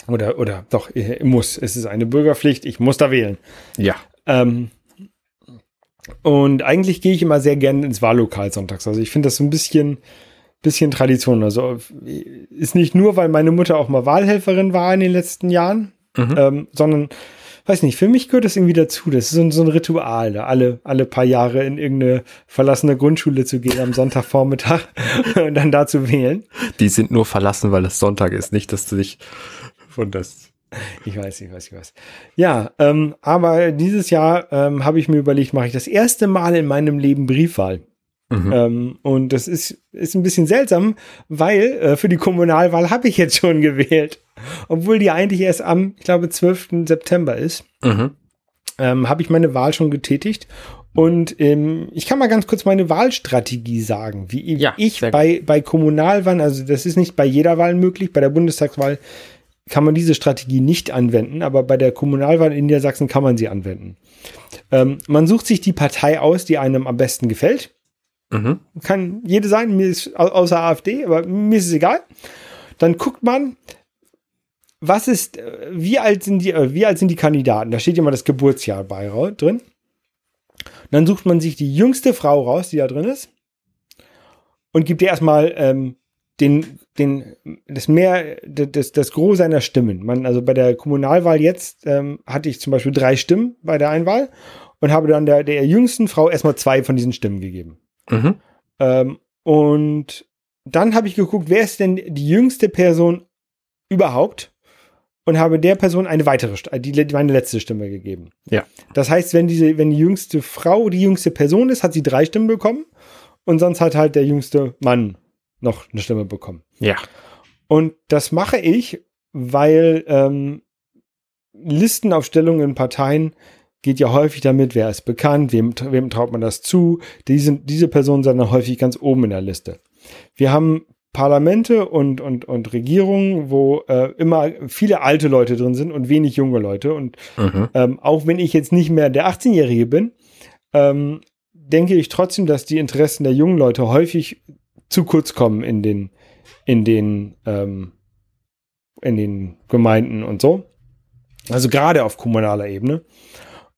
Oder, oder doch, muss. Es ist eine Bürgerpflicht, ich muss da wählen. Ja. Ähm, und eigentlich gehe ich immer sehr gerne ins Wahllokal sonntags. Also ich finde das so ein bisschen, bisschen Tradition. Also ist nicht nur, weil meine Mutter auch mal Wahlhelferin war in den letzten Jahren, Mhm. ähm, sondern, weiß nicht, für mich gehört das irgendwie dazu. Das ist so ein, so ein Ritual, da alle, alle paar Jahre in irgendeine verlassene Grundschule zu gehen am Sonntagvormittag und dann da zu wählen. Die sind nur verlassen, weil es Sonntag ist, nicht, dass du dich wunderst. Ich weiß, ich weiß, ich weiß. Ja, ähm, aber dieses Jahr ähm, habe ich mir überlegt, mache ich das erste Mal in meinem Leben Briefwahl. Mhm. Ähm, und das ist, ist ein bisschen seltsam, weil äh, für die Kommunalwahl habe ich jetzt schon gewählt. Obwohl die eigentlich erst am, ich glaube, 12. September ist, Mhm. ähm, habe ich meine Wahl schon getätigt. Und ähm, ich kann mal ganz kurz meine Wahlstrategie sagen, wie Ja, ich bei, bei Kommunalwahlen, also das ist nicht bei jeder Wahl möglich, bei der Bundestagswahl kann man diese Strategie nicht anwenden, aber bei der Kommunalwahl in Niedersachsen kann man sie anwenden. Ähm, man sucht sich die Partei aus, die einem am besten gefällt. Mhm. Kann jede sein, mir ist au- außer AfD, aber mir ist es egal. Dann guckt man, was ist, äh, wie alt sind die, äh, wie alt sind die Kandidaten? Da steht immer das Geburtsjahr bei drin. Dann sucht man sich die jüngste Frau raus, die da drin ist, und gibt ihr erstmal ähm, den, den, das mehr, das, das Gros seiner Stimmen. Man, also bei der Kommunalwahl jetzt ähm, hatte ich zum Beispiel drei Stimmen bei der Einwahl und habe dann der, der jüngsten Frau erstmal zwei von diesen Stimmen gegeben. Mhm. Ähm, und dann habe ich geguckt, wer ist denn die jüngste Person überhaupt? Und habe der Person eine weitere, die, meine letzte Stimme gegeben. Ja. Das heißt, wenn diese, wenn die jüngste Frau die jüngste Person ist, hat sie drei Stimmen bekommen. Und sonst hat halt der jüngste Mann noch eine Stimme bekommen. Ja. Und das mache ich, weil ähm, Listenaufstellung in Parteien geht ja häufig damit, wer ist bekannt, wem, wem traut man das zu. Diese, diese Personen sind dann häufig ganz oben in der Liste. Wir haben Parlamente und, und, und Regierungen, wo äh, immer viele alte Leute drin sind und wenig junge Leute. Und Mhm. ähm, auch wenn ich jetzt nicht mehr der 18-Jährige bin, ähm, denke ich trotzdem, dass die Interessen der jungen Leute häufig zu kurz kommen in den, in den, ähm, in den Gemeinden und so. Also gerade auf kommunaler Ebene.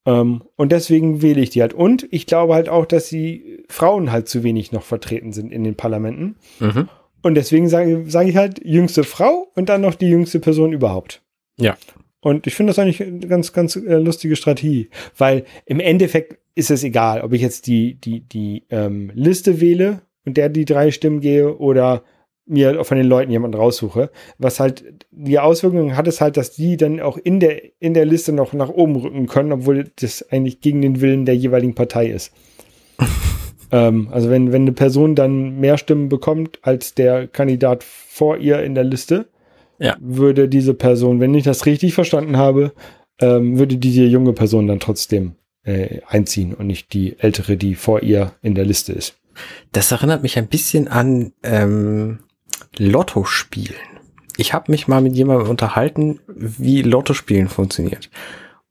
Ähm, und deswegen wähle ich die halt. Und ich glaube halt auch, dass die Frauen halt zu wenig noch vertreten sind in den Parlamenten. Mhm. Und deswegen sage sage ich halt jüngste Frau und dann noch die jüngste Person überhaupt. Ja. Und ich finde das eigentlich eine ganz, ganz äh, lustige Strategie, weil im Endeffekt ist es egal, ob ich jetzt die, die, die ähm, Liste wähle und der die drei Stimmen gehe oder mir von den Leuten jemanden raussuche. Was halt die Auswirkungen hat es halt, dass die dann auch in der, in der Liste noch nach oben rücken können, obwohl das eigentlich gegen den Willen der jeweiligen Partei ist. ähm, also wenn, wenn eine Person dann mehr Stimmen bekommt als der Kandidat vor ihr in der Liste, Ja. würde diese Person, wenn ich das richtig verstanden habe, ähm, würde diese junge Person dann trotzdem äh, einziehen und nicht die ältere, die vor ihr in der Liste ist. Das erinnert mich ein bisschen an ähm, Lottospielen. Ich habe mich mal mit jemandem unterhalten, wie Lottospielen funktioniert.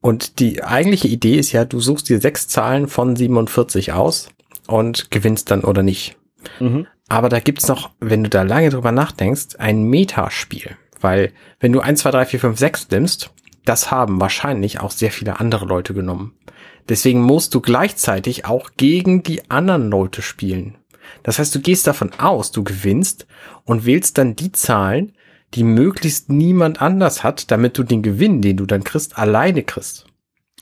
Und die eigentliche Idee ist ja, du suchst dir sechs Zahlen von 47 aus und gewinnst dann oder nicht. Mhm. Aber da gibt's noch, wenn du da lange drüber nachdenkst, ein Metaspiel. Weil wenn du 1, 2, 3, 4, 5, 6 nimmst, das haben wahrscheinlich auch sehr viele andere Leute genommen. Deswegen musst du gleichzeitig auch gegen die anderen Leute spielen. Das heißt, du gehst davon aus, du gewinnst und wählst dann die Zahlen, die möglichst niemand anders hat, damit du den Gewinn, den du dann kriegst, alleine kriegst.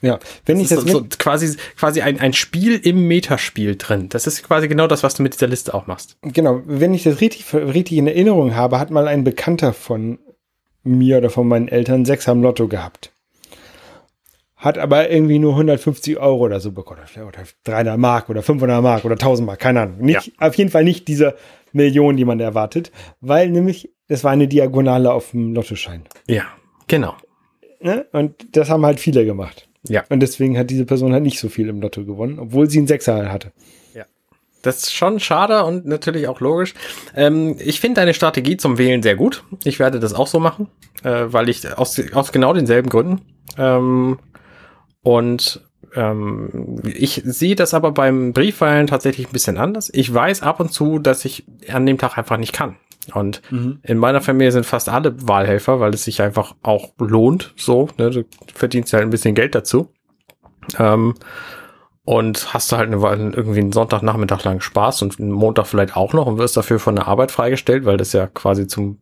Ja, wenn ich Das das ist so, so quasi, quasi ein, ein Spiel im Metaspiel drin. Das ist quasi genau das, was du mit dieser Liste auch machst. genau, wenn ich das richtig, richtig in Erinnerung habe, hat mal ein Bekannter von mir oder von meinen Eltern sechs am Lotto gehabt. Hat aber irgendwie nur 150 Euro oder so bekommen. Oder 300 Mark oder 500 Mark oder 1000 Mark, keine Ahnung. Nicht, Auf jeden Fall nicht diese Million, die man erwartet, weil nämlich das war eine Diagonale auf dem Lottoschein. Ja, genau. Ne? Und das haben halt viele gemacht. Ja. Und deswegen hat diese Person halt nicht so viel im Lotto gewonnen, obwohl sie einen Sechser hatte. Das ist schon schade und natürlich auch logisch. Ähm, ich finde deine Strategie zum Wählen sehr gut. Ich werde das auch so machen, äh, weil ich aus, aus genau denselben Gründen. Ähm, und ähm, ich sehe das aber beim Briefwahlen tatsächlich ein bisschen anders. Ich weiß ab und zu, dass ich an dem Tag einfach nicht kann. Und in meiner Familie sind fast alle Wahlhelfer, weil es sich einfach auch lohnt. So, ne? du verdienst halt ein bisschen Geld dazu. Ähm, und hast du halt eine, irgendwie einen Sonntagnachmittag lang Spaß und einen Montag vielleicht auch noch und wirst dafür von der Arbeit freigestellt, weil das ja quasi zum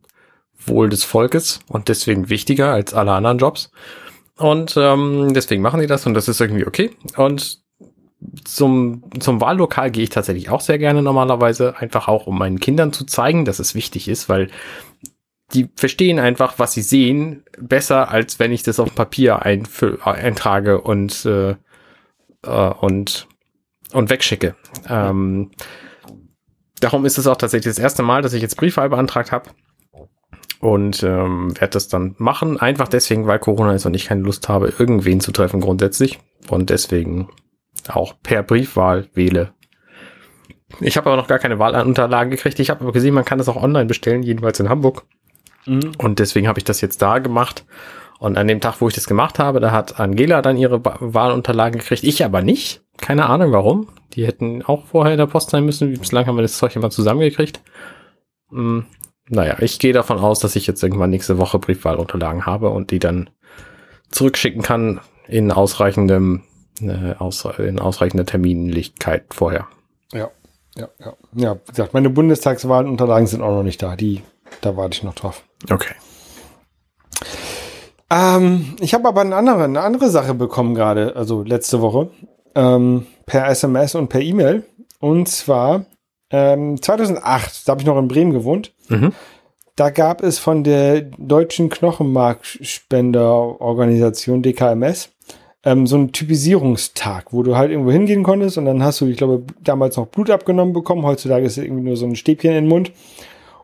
Wohl des Volkes und deswegen wichtiger als alle anderen Jobs. Und ähm, deswegen machen die das und das ist irgendwie okay. Und zum, zum Wahllokal gehe ich tatsächlich auch sehr gerne normalerweise, einfach auch um meinen Kindern zu zeigen, dass es wichtig ist, weil die verstehen einfach, was sie sehen, besser, als wenn ich das auf Papier einfü- eintrage und, äh, äh, und, und wegschicke. Ähm, darum ist es auch tatsächlich das erste Mal, dass ich jetzt Briefwahl beantragt habe. Und ähm, werde das dann machen. Einfach deswegen, weil Corona ist und ich keine Lust habe, irgendwen zu treffen grundsätzlich. Und deswegen auch per Briefwahl wähle. Ich habe aber noch gar keine Wahlunterlagen gekriegt. Ich habe aber gesehen, man kann das auch online bestellen, jedenfalls in Hamburg. Mhm. Und deswegen habe ich das jetzt da gemacht. Und an dem Tag, wo ich das gemacht habe, da hat Angela dann ihre Wahlunterlagen gekriegt. Ich aber nicht. Keine Ahnung warum. Die hätten auch vorher in der Post sein müssen. Bislang haben wir das Zeug immer zusammengekriegt. Hm, naja, ich gehe davon aus, dass ich jetzt irgendwann nächste Woche Briefwahlunterlagen habe und die dann zurückschicken kann in ausreichendem, äh, aus, in ausreichender Terminlichkeit vorher. Ja. Ja, ja. Ja, wie gesagt, meine Bundestagswahlunterlagen sind auch noch nicht da. Die, da warte ich noch drauf. Okay. Ähm, ich habe aber eine andere, eine andere Sache bekommen gerade, also letzte Woche, ähm, per SMS und per E-Mail. Und zwar ähm, 2008, da habe ich noch in Bremen gewohnt. Mhm. Da gab es von der Deutschen Knochenmarkspenderorganisation DKMS ähm, so einen Typisierungstag, wo du halt irgendwo hingehen konntest und dann hast du, ich glaube, damals noch Blut abgenommen bekommen. Heutzutage ist es irgendwie nur so ein Stäbchen in den Mund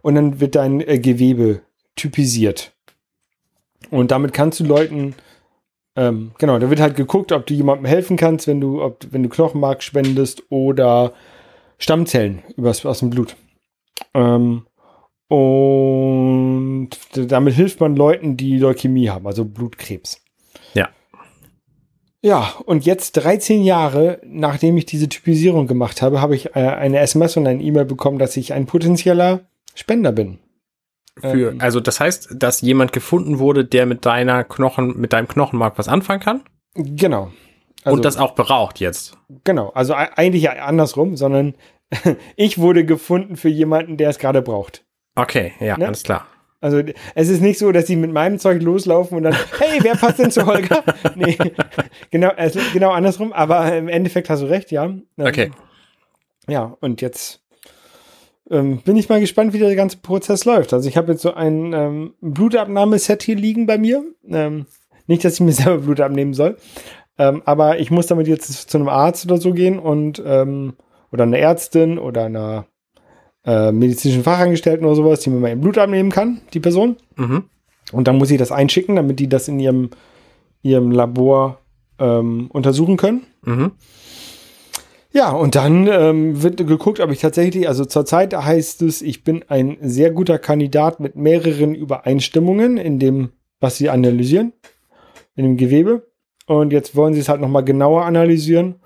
und dann wird dein äh, Gewebe typisiert. Und damit kannst du Leuten, ähm, genau, da wird halt geguckt, ob du jemandem helfen kannst, wenn du, ob, wenn du Knochenmark spendest oder Stammzellen übers, aus dem Blut. Ähm, und damit hilft man Leuten, die Leukämie haben, also Blutkrebs. Ja. Ja, und jetzt 13 Jahre, nachdem ich diese Typisierung gemacht habe, habe ich äh, eine SMS und eine E-Mail bekommen, dass ich ein potenzieller Spender bin. Für, Ähm. also das heißt, dass jemand gefunden wurde, der mit deiner Knochen, mit deinem Knochenmark was anfangen kann Genau. Also, und das auch braucht jetzt. genau, also eigentlich andersrum, sondern ich wurde gefunden für jemanden, der es gerade braucht. Okay, ja, Ne? alles klar. Also es ist nicht so, dass sie mit meinem Zeug loslaufen und dann, hey, wer passt denn zu Holger? nee, genau, genau andersrum, aber im Endeffekt hast du recht, ja. Ähm, Okay. Ja, und jetzt ähm, bin ich mal gespannt, wie der ganze Prozess läuft. Also ich habe jetzt so ein ähm, Blutabnahmeset hier liegen bei mir. Ähm, nicht, dass ich mir selber Blut abnehmen soll, ähm, aber ich muss damit jetzt zu einem Arzt oder so gehen und ähm, oder einer Ärztin oder einer äh, medizinischen Fachangestellten oder sowas, die mir mal ihr Blut abnehmen kann, die Person. Mhm. Und dann muss ich das einschicken, damit die das in ihrem, ihrem Labor ähm, untersuchen können. Mhm. Ja, und dann ähm, wird geguckt, ob ich tatsächlich, also zurzeit heißt es, ich bin ein sehr guter Kandidat mit mehreren Übereinstimmungen in dem, was sie analysieren, in dem Gewebe. Und jetzt wollen sie es halt nochmal genauer analysieren.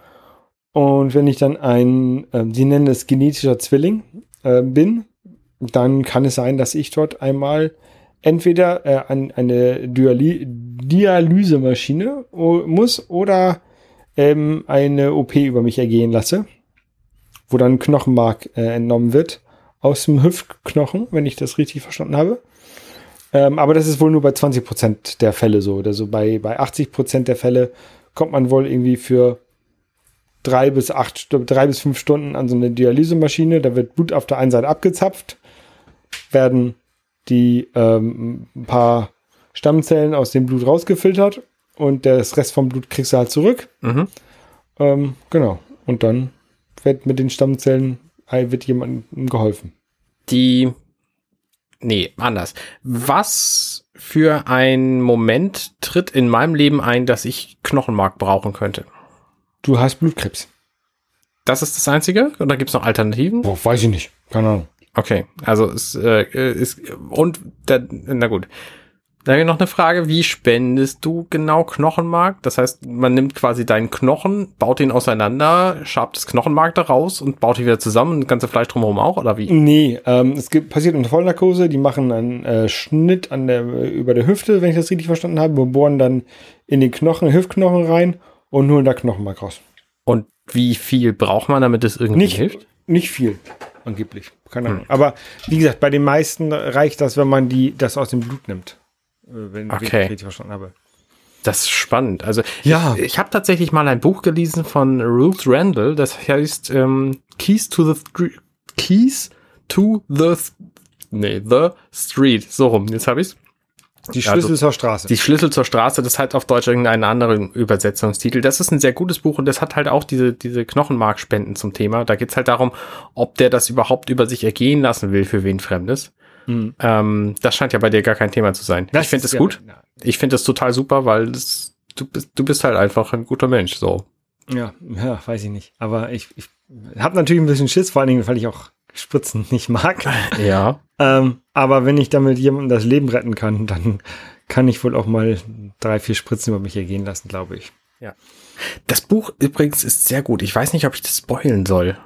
Und wenn ich dann ein, ähm, sie nennen es genetischer Zwilling äh, bin, dann kann es sein, dass ich dort einmal entweder äh, an eine Dialy Dialysemaschine muss oder ähm, eine OP über mich ergehen lasse, wo dann Knochenmark äh, entnommen wird aus dem Hüftknochen, wenn ich das richtig verstanden habe. Ähm, aber das ist wohl nur bei 20% der Fälle so. Oder so bei, bei 80% der Fälle kommt man wohl irgendwie für drei bis acht, drei bis fünf Stunden an so eine Dialysemaschine. Da wird Blut auf der einen Seite abgezapft, werden die ähm, ein paar Stammzellen aus dem Blut rausgefiltert und das Rest vom Blut kriegst du halt zurück. Mhm. Ähm, genau. Und dann wird mit den Stammzellen äh, wird jemandem geholfen. Die, nee, anders. Was für ein Moment tritt in meinem Leben ein, dass ich Knochenmark brauchen könnte? Du hast Blutkrebs. Das ist das Einzige? Oder gibt es noch Alternativen? Boah, weiß ich nicht. Keine Ahnung. Okay, also es äh, ist und da, na gut. Da noch eine Frage, wie spendest du genau Knochenmark? Das heißt, man nimmt quasi deinen Knochen, baut ihn auseinander, schabt das Knochenmark da raus und baut ihn wieder zusammen und das ganze Fleisch drumherum auch, oder wie? Nee, ähm, es gibt, passiert in Vollnarkose. Die machen einen äh, Schnitt an der, über der Hüfte, wenn ich das richtig verstanden habe. Wir bohren dann in den Knochen, Hüftknochen rein und holen da Knochenmark raus. Und wie viel braucht man, damit es irgendwie Nicht, hilft? nicht viel, angeblich. Keine Ahnung. Aber wie gesagt, bei den meisten reicht das, wenn man die, das aus dem Blut nimmt. Wenn, ich Okay. das richtig verstanden habe. Das ist spannend. Also Ja. ich, ich habe tatsächlich mal ein Buch gelesen von Ruth Randall, das heißt ähm, Keys to the Street. Keys to the nee, the Street. So rum, jetzt habe ich's. Die Schlüssel also- zur Straße. Die Schlüssel zur Straße, das hat auf Deutsch irgendeinen anderen Übersetzungstitel. Das ist ein sehr gutes Buch und das hat halt auch diese, diese Knochenmarkspenden zum Thema. Da geht's halt darum, ob der das überhaupt über sich ergehen lassen will für wen Fremdes. Mhm. Ähm, das scheint ja bei dir gar kein Thema zu sein. ich finde es ja- gut. Ich finde das total super, weil das, du, bist, du bist halt einfach ein guter Mensch. So. Ja, ja, weiß ich nicht. Aber ich, ich habe natürlich ein bisschen Schiss, vor allen Dingen, weil ich auch Spritzen nicht mag. Ja. Ähm, aber wenn ich damit jemandem das Leben retten kann, dann kann ich wohl auch mal drei, vier Spritzen über mich ergehen lassen, glaube ich. Das Buch übrigens ist sehr gut. Ich weiß nicht, ob ich das spoilen soll.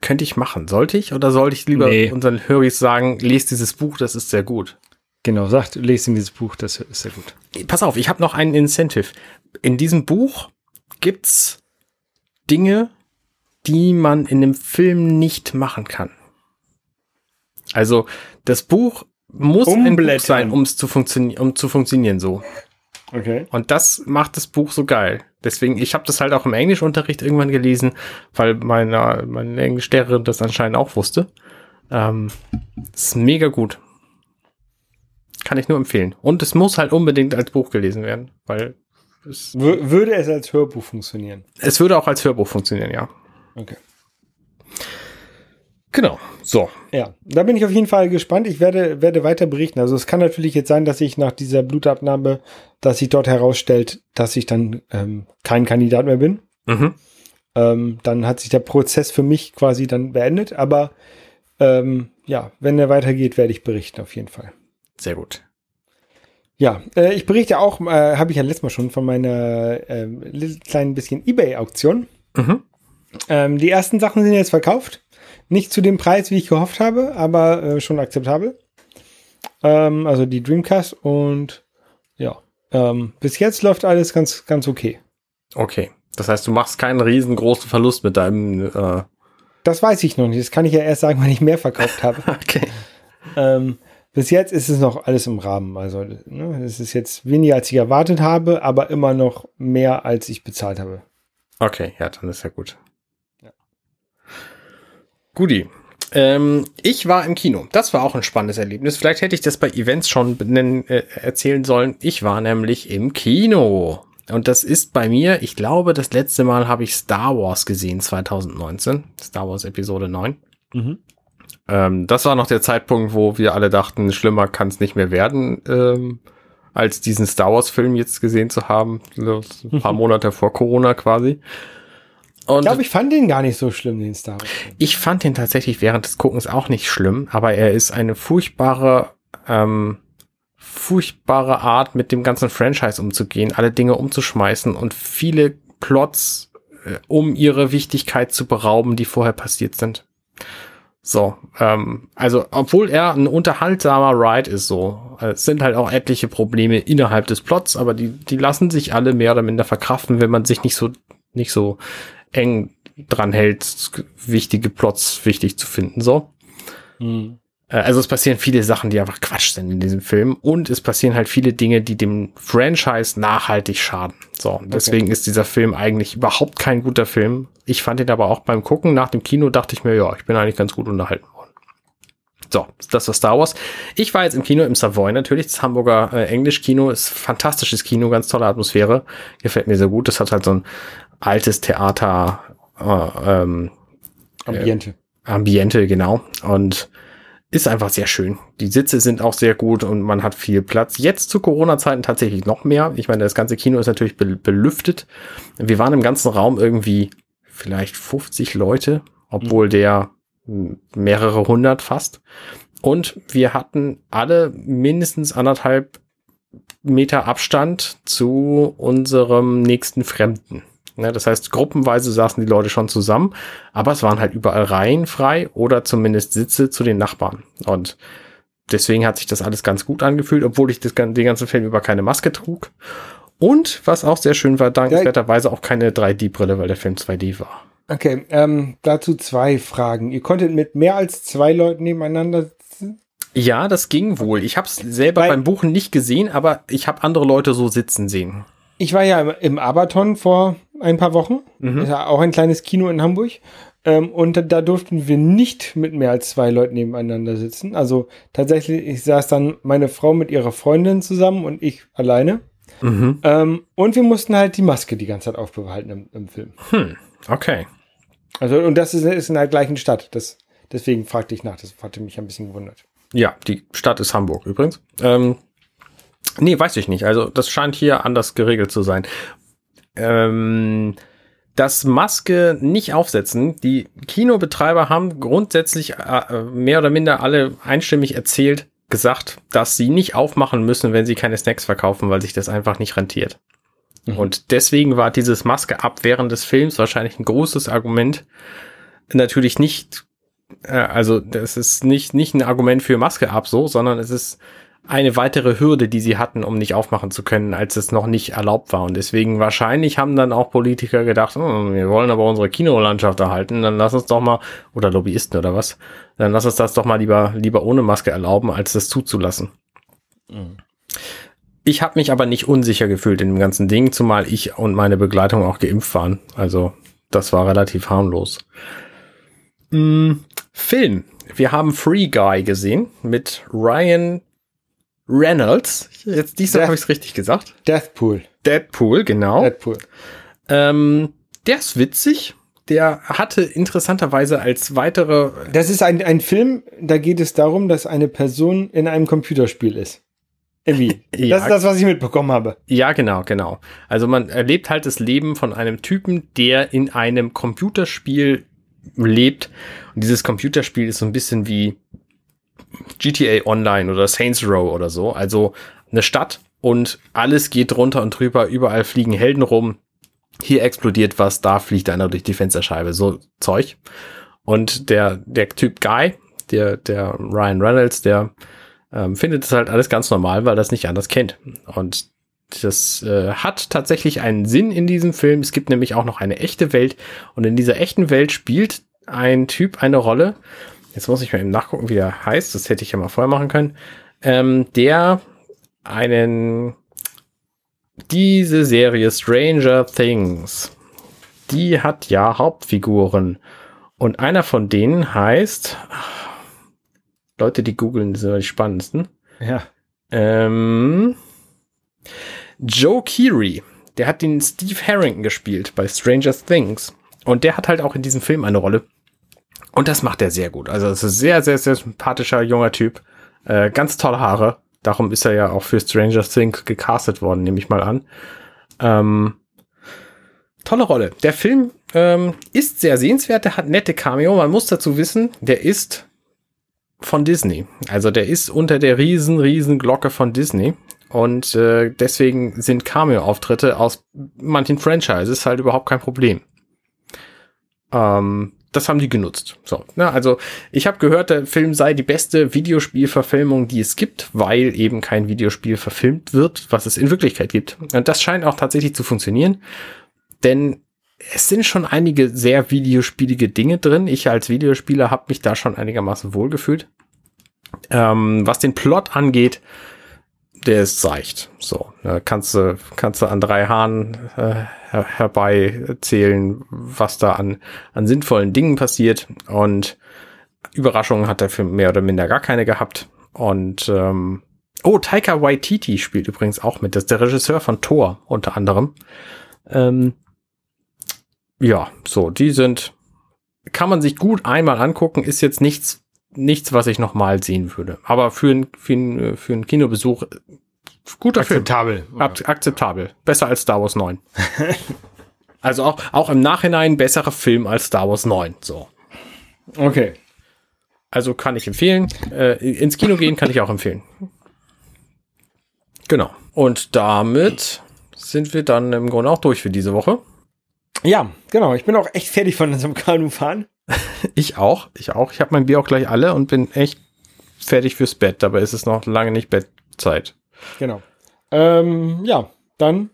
Könnte ich machen. Sollte ich oder sollte ich lieber Nee. unseren Höris sagen, lest dieses Buch, das ist sehr gut. Genau, sagt, lest in dieses Buch, das ist sehr gut. Pass auf, ich habe noch einen Incentive. In diesem Buch gibt's Dinge, die man in dem Film nicht machen kann. Also das Buch muss ein Buch sein, um es zu funktionieren, um zu funktionieren so. Okay. Und das macht das Buch so geil. Deswegen, ich habe das halt auch im Englischunterricht irgendwann gelesen, weil meine, meine Englischlehrerin das anscheinend auch wusste. Ähm, ist mega gut. Kann ich nur empfehlen. Und es muss halt unbedingt als Buch gelesen werden, weil es würde es als Hörbuch funktionieren. Es würde auch als Hörbuch funktionieren, ja. Okay. Genau, so. Ja, da bin ich auf jeden Fall gespannt. Ich werde, werde weiter berichten. Also es kann natürlich jetzt sein, dass sich nach dieser Blutabnahme, dass sich dort herausstellt, dass ich dann ähm, kein Kandidat mehr bin. Mhm. Ähm, dann hat sich der Prozess für mich quasi dann beendet. Aber ähm, ja, wenn er weitergeht, werde ich berichten auf jeden Fall. Sehr gut. Ja, äh, ich berichte auch, äh, habe ich ja letztes Mal schon von meiner äh, kleinen bisschen Ebay-Auktion. Mhm. Ähm, die ersten Sachen sind jetzt verkauft. Nicht zu dem Preis, wie ich gehofft habe, aber äh, schon akzeptabel. Ähm, also die Dreamcast und ja, ähm, bis jetzt läuft alles ganz, ganz okay. Okay. Das heißt, du machst keinen riesengroßen Verlust mit deinem. Äh das weiß ich noch nicht. Das kann ich ja erst sagen, wenn ich mehr verkauft habe. okay. Ähm, bis jetzt ist es noch alles im Rahmen. Also ne, es ist jetzt weniger, als ich erwartet habe, aber immer noch mehr, als ich bezahlt habe. Okay, ja, dann ist ja gut. Guti. Ähm, ich war im Kino. Das war auch ein spannendes Erlebnis. Vielleicht hätte ich das bei Events schon benennen, äh, erzählen sollen. Ich war nämlich im Kino. Und das ist bei mir, ich glaube, das letzte Mal habe ich Star Wars gesehen, 2019. Star Wars Episode 9. Mhm. Ähm, das war noch der Zeitpunkt, wo wir alle dachten, schlimmer kann es nicht mehr werden, ähm, als diesen Star Wars-Film jetzt gesehen zu haben. Ein paar Monate vor Corona quasi. Und ich glaube, ich fand den gar nicht so schlimm, den Star Wars. Ich fand den tatsächlich während des Guckens auch nicht schlimm, aber er ist eine furchtbare, ähm, furchtbare Art, mit dem ganzen Franchise umzugehen, alle Dinge umzuschmeißen und viele Plots, äh, um ihre Wichtigkeit zu berauben, die vorher passiert sind. So, ähm, also obwohl er ein unterhaltsamer Ride ist, so, äh, es sind halt auch etliche Probleme innerhalb des Plots, aber die, die lassen sich alle mehr oder minder verkraften, wenn man sich nicht so, nicht so eng dran hält, wichtige Plots wichtig zu finden, so. Mhm. Also es passieren viele Sachen, die einfach Quatsch sind in diesem Film und es passieren halt viele Dinge, die dem Franchise nachhaltig schaden. So, deswegen okay. ist dieser Film eigentlich überhaupt kein guter Film. Ich fand ihn aber auch beim Gucken nach dem Kino dachte ich mir, ja, ich bin eigentlich ganz gut unterhalten worden. So, das war Star Wars. Ich war jetzt im Kino im Savoy natürlich, das Hamburger äh, Englisch-Kino ist fantastisches Kino, ganz tolle Atmosphäre, gefällt mir sehr gut. Das hat halt so ein altes Theater äh, ähm, Ambiente. Äh, Ambiente, genau. Und ist einfach sehr schön. Die Sitze sind auch sehr gut und man hat viel Platz. Jetzt zu Corona-Zeiten tatsächlich noch mehr. Ich meine, das ganze Kino ist natürlich be belüftet. Wir waren im ganzen Raum irgendwie vielleicht 50 Leute, obwohl der mehrere hundert fast. Und wir hatten alle mindestens anderthalb Meter Abstand zu unserem nächsten Fremden. Ne, das heißt, gruppenweise saßen die Leute schon zusammen, aber es waren halt überall Reihen frei oder zumindest Sitze zu den Nachbarn. Und deswegen hat sich das alles ganz gut angefühlt, obwohl ich das, den ganzen Film über keine Maske trug. Und was auch sehr schön war, dankenswerterweise auch keine 3D-Brille, weil der Film 2D war. Okay, ähm, dazu zwei Fragen. Ihr konntet mit mehr als zwei Leuten nebeneinander sitzen? Ja, das ging wohl. Ich habe es selber Weil, beim Buchen nicht gesehen, aber ich habe andere Leute so sitzen sehen. Ich war ja im Abaton vor ein paar Wochen. Mhm. ist ja auch ein kleines Kino in Hamburg. Ähm, und da, da, durften wir nicht mit mehr als zwei Leuten nebeneinander sitzen. Also tatsächlich, ich saß dann meine Frau mit ihrer Freundin zusammen und ich alleine. Mhm. Ähm, und wir mussten halt die Maske die ganze Zeit aufbehalten im, im Film. Hm, okay. Also, und das ist, ist in der gleichen Stadt. Das, deswegen fragte ich nach. Das hatte mich ein bisschen gewundert. Ja, die Stadt ist Hamburg übrigens. Ähm, Nee, weiß ich nicht. Also das scheint hier anders geregelt zu sein. Ähm, das Maske nicht aufsetzen. Die Kinobetreiber haben grundsätzlich äh, mehr oder minder alle einstimmig erzählt, gesagt, dass sie nicht aufmachen müssen, wenn sie keine Snacks verkaufen, weil sich das einfach nicht rentiert. Mhm. Und deswegen war dieses Maske ab während des Films wahrscheinlich ein großes Argument. Natürlich nicht, äh, also das ist nicht, nicht ein Argument für Maske ab so, sondern es ist eine weitere Hürde, die sie hatten, um nicht aufmachen zu können, als es noch nicht erlaubt war. Und deswegen wahrscheinlich haben dann auch Politiker gedacht, hm, wir wollen aber unsere Kinolandschaft erhalten, dann lass uns doch mal, oder Lobbyisten oder was, dann lass uns das doch mal lieber, lieber ohne Maske erlauben, als das zuzulassen. Mhm. Ich habe mich aber nicht unsicher gefühlt in dem ganzen Ding, zumal ich und meine Begleitung auch geimpft waren. Also das war relativ harmlos. Mhm. Film. Wir haben Free Guy gesehen mit Ryan Reynolds. Jetzt diesmal habe ich es richtig gesagt. Deathpool. Deadpool, genau. Deadpool. Ähm, der ist witzig. Der hatte interessanterweise als weitere. Das ist ein, ein Film, da geht es darum, dass eine Person in einem Computerspiel ist. Irgendwie. ja. Das ist das, was ich mitbekommen habe. Ja, genau, genau. Also man erlebt halt das Leben von einem Typen, der in einem Computerspiel lebt. Und dieses Computerspiel ist so ein bisschen wie GTA Online oder Saints Row oder so. Also eine Stadt und alles geht runter und drüber. Überall fliegen Helden rum. Hier explodiert was, da fliegt einer durch die Fensterscheibe. So Zeug. Und der, der Typ Guy, der, der Ryan Reynolds, der ähm, findet das halt alles ganz normal, weil er das nicht anders kennt. Und das äh, hat tatsächlich einen Sinn in diesem Film. Es gibt nämlich auch noch eine echte Welt. Und in dieser echten Welt spielt ein Typ eine Rolle, jetzt muss ich mal eben nachgucken, wie er heißt, das hätte ich ja mal vorher machen können, ähm, der einen, diese Serie Stranger Things, die hat ja Hauptfiguren. Und einer von denen heißt, Leute, die googeln, sind die spannendsten. Ja. Ähm, Joe Keery, der hat den Steve Harrington gespielt bei Stranger Things. Und der hat halt auch in diesem Film eine Rolle. Und das macht er sehr gut. Also es ist sehr, sehr, sehr sympathischer junger Typ. Äh, ganz tolle Haare. Darum ist er ja auch für Stranger Things gecastet worden, nehme ich mal an. Ähm, tolle Rolle. Der Film ähm, ist sehr sehenswert, der hat nette Cameo. Man muss dazu wissen, der ist von Disney. Also der ist unter der riesen, riesen Glocke von Disney. Und äh, deswegen sind Cameo-Auftritte aus manchen Franchises halt überhaupt kein Problem. Ähm, das haben die genutzt. So, ne, also ich habe gehört, der Film sei die beste Videospielverfilmung, die es gibt, weil eben kein Videospiel verfilmt wird, was es in Wirklichkeit gibt. Und das scheint auch tatsächlich zu funktionieren, denn es sind schon einige sehr videospielige Dinge drin. Ich als Videospieler habe mich da schon einigermaßen wohlgefühlt. Ähm, was den Plot angeht, der ist seicht. So, kannst du, kannst du an drei Haaren äh, her herbeizählen, was da an, an sinnvollen Dingen passiert. Und Überraschungen hat er für mehr oder minder gar keine gehabt. Und ähm, oh, Taika Waititi spielt übrigens auch mit. Das ist der Regisseur von Thor unter anderem. Ähm, ja, so, die sind, kann man sich gut einmal angucken, ist jetzt nichts, nichts, was ich nochmal sehen würde. Aber für, ein, für, ein, für einen Kinobesuch guter akzeptabel. Film. Akzeptabel. Akzeptabel. Besser als Star Wars 9. also auch, auch im Nachhinein besserer Film als Star Wars 9. So. Okay. Also kann ich empfehlen. Äh, ins Kino gehen kann ich auch empfehlen. Genau. Und damit sind wir dann im Grunde auch durch für diese Woche. Ja, genau. Ich bin auch echt fertig von unserem Kanu-Fahren. ich auch. Ich auch. Ich habe mein Bier auch gleich alle und bin echt fertig fürs Bett. Dabei ist es noch lange nicht Bettzeit. Genau. Ähm, ja, dann.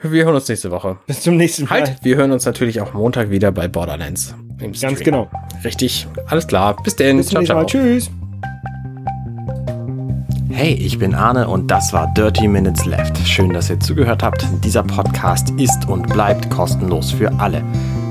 Wir hören uns nächste Woche. Bis zum nächsten Mal. Halt, wir hören uns natürlich auch Montag wieder bei Borderlands. Ganz genau. Richtig. Alles klar. Bis denn. Bis zum nächsten Mal. Tschüss. Hey, ich bin Arne und das war Dirty Minutes Left. Schön, dass ihr zugehört habt. Dieser Podcast ist und bleibt kostenlos für alle.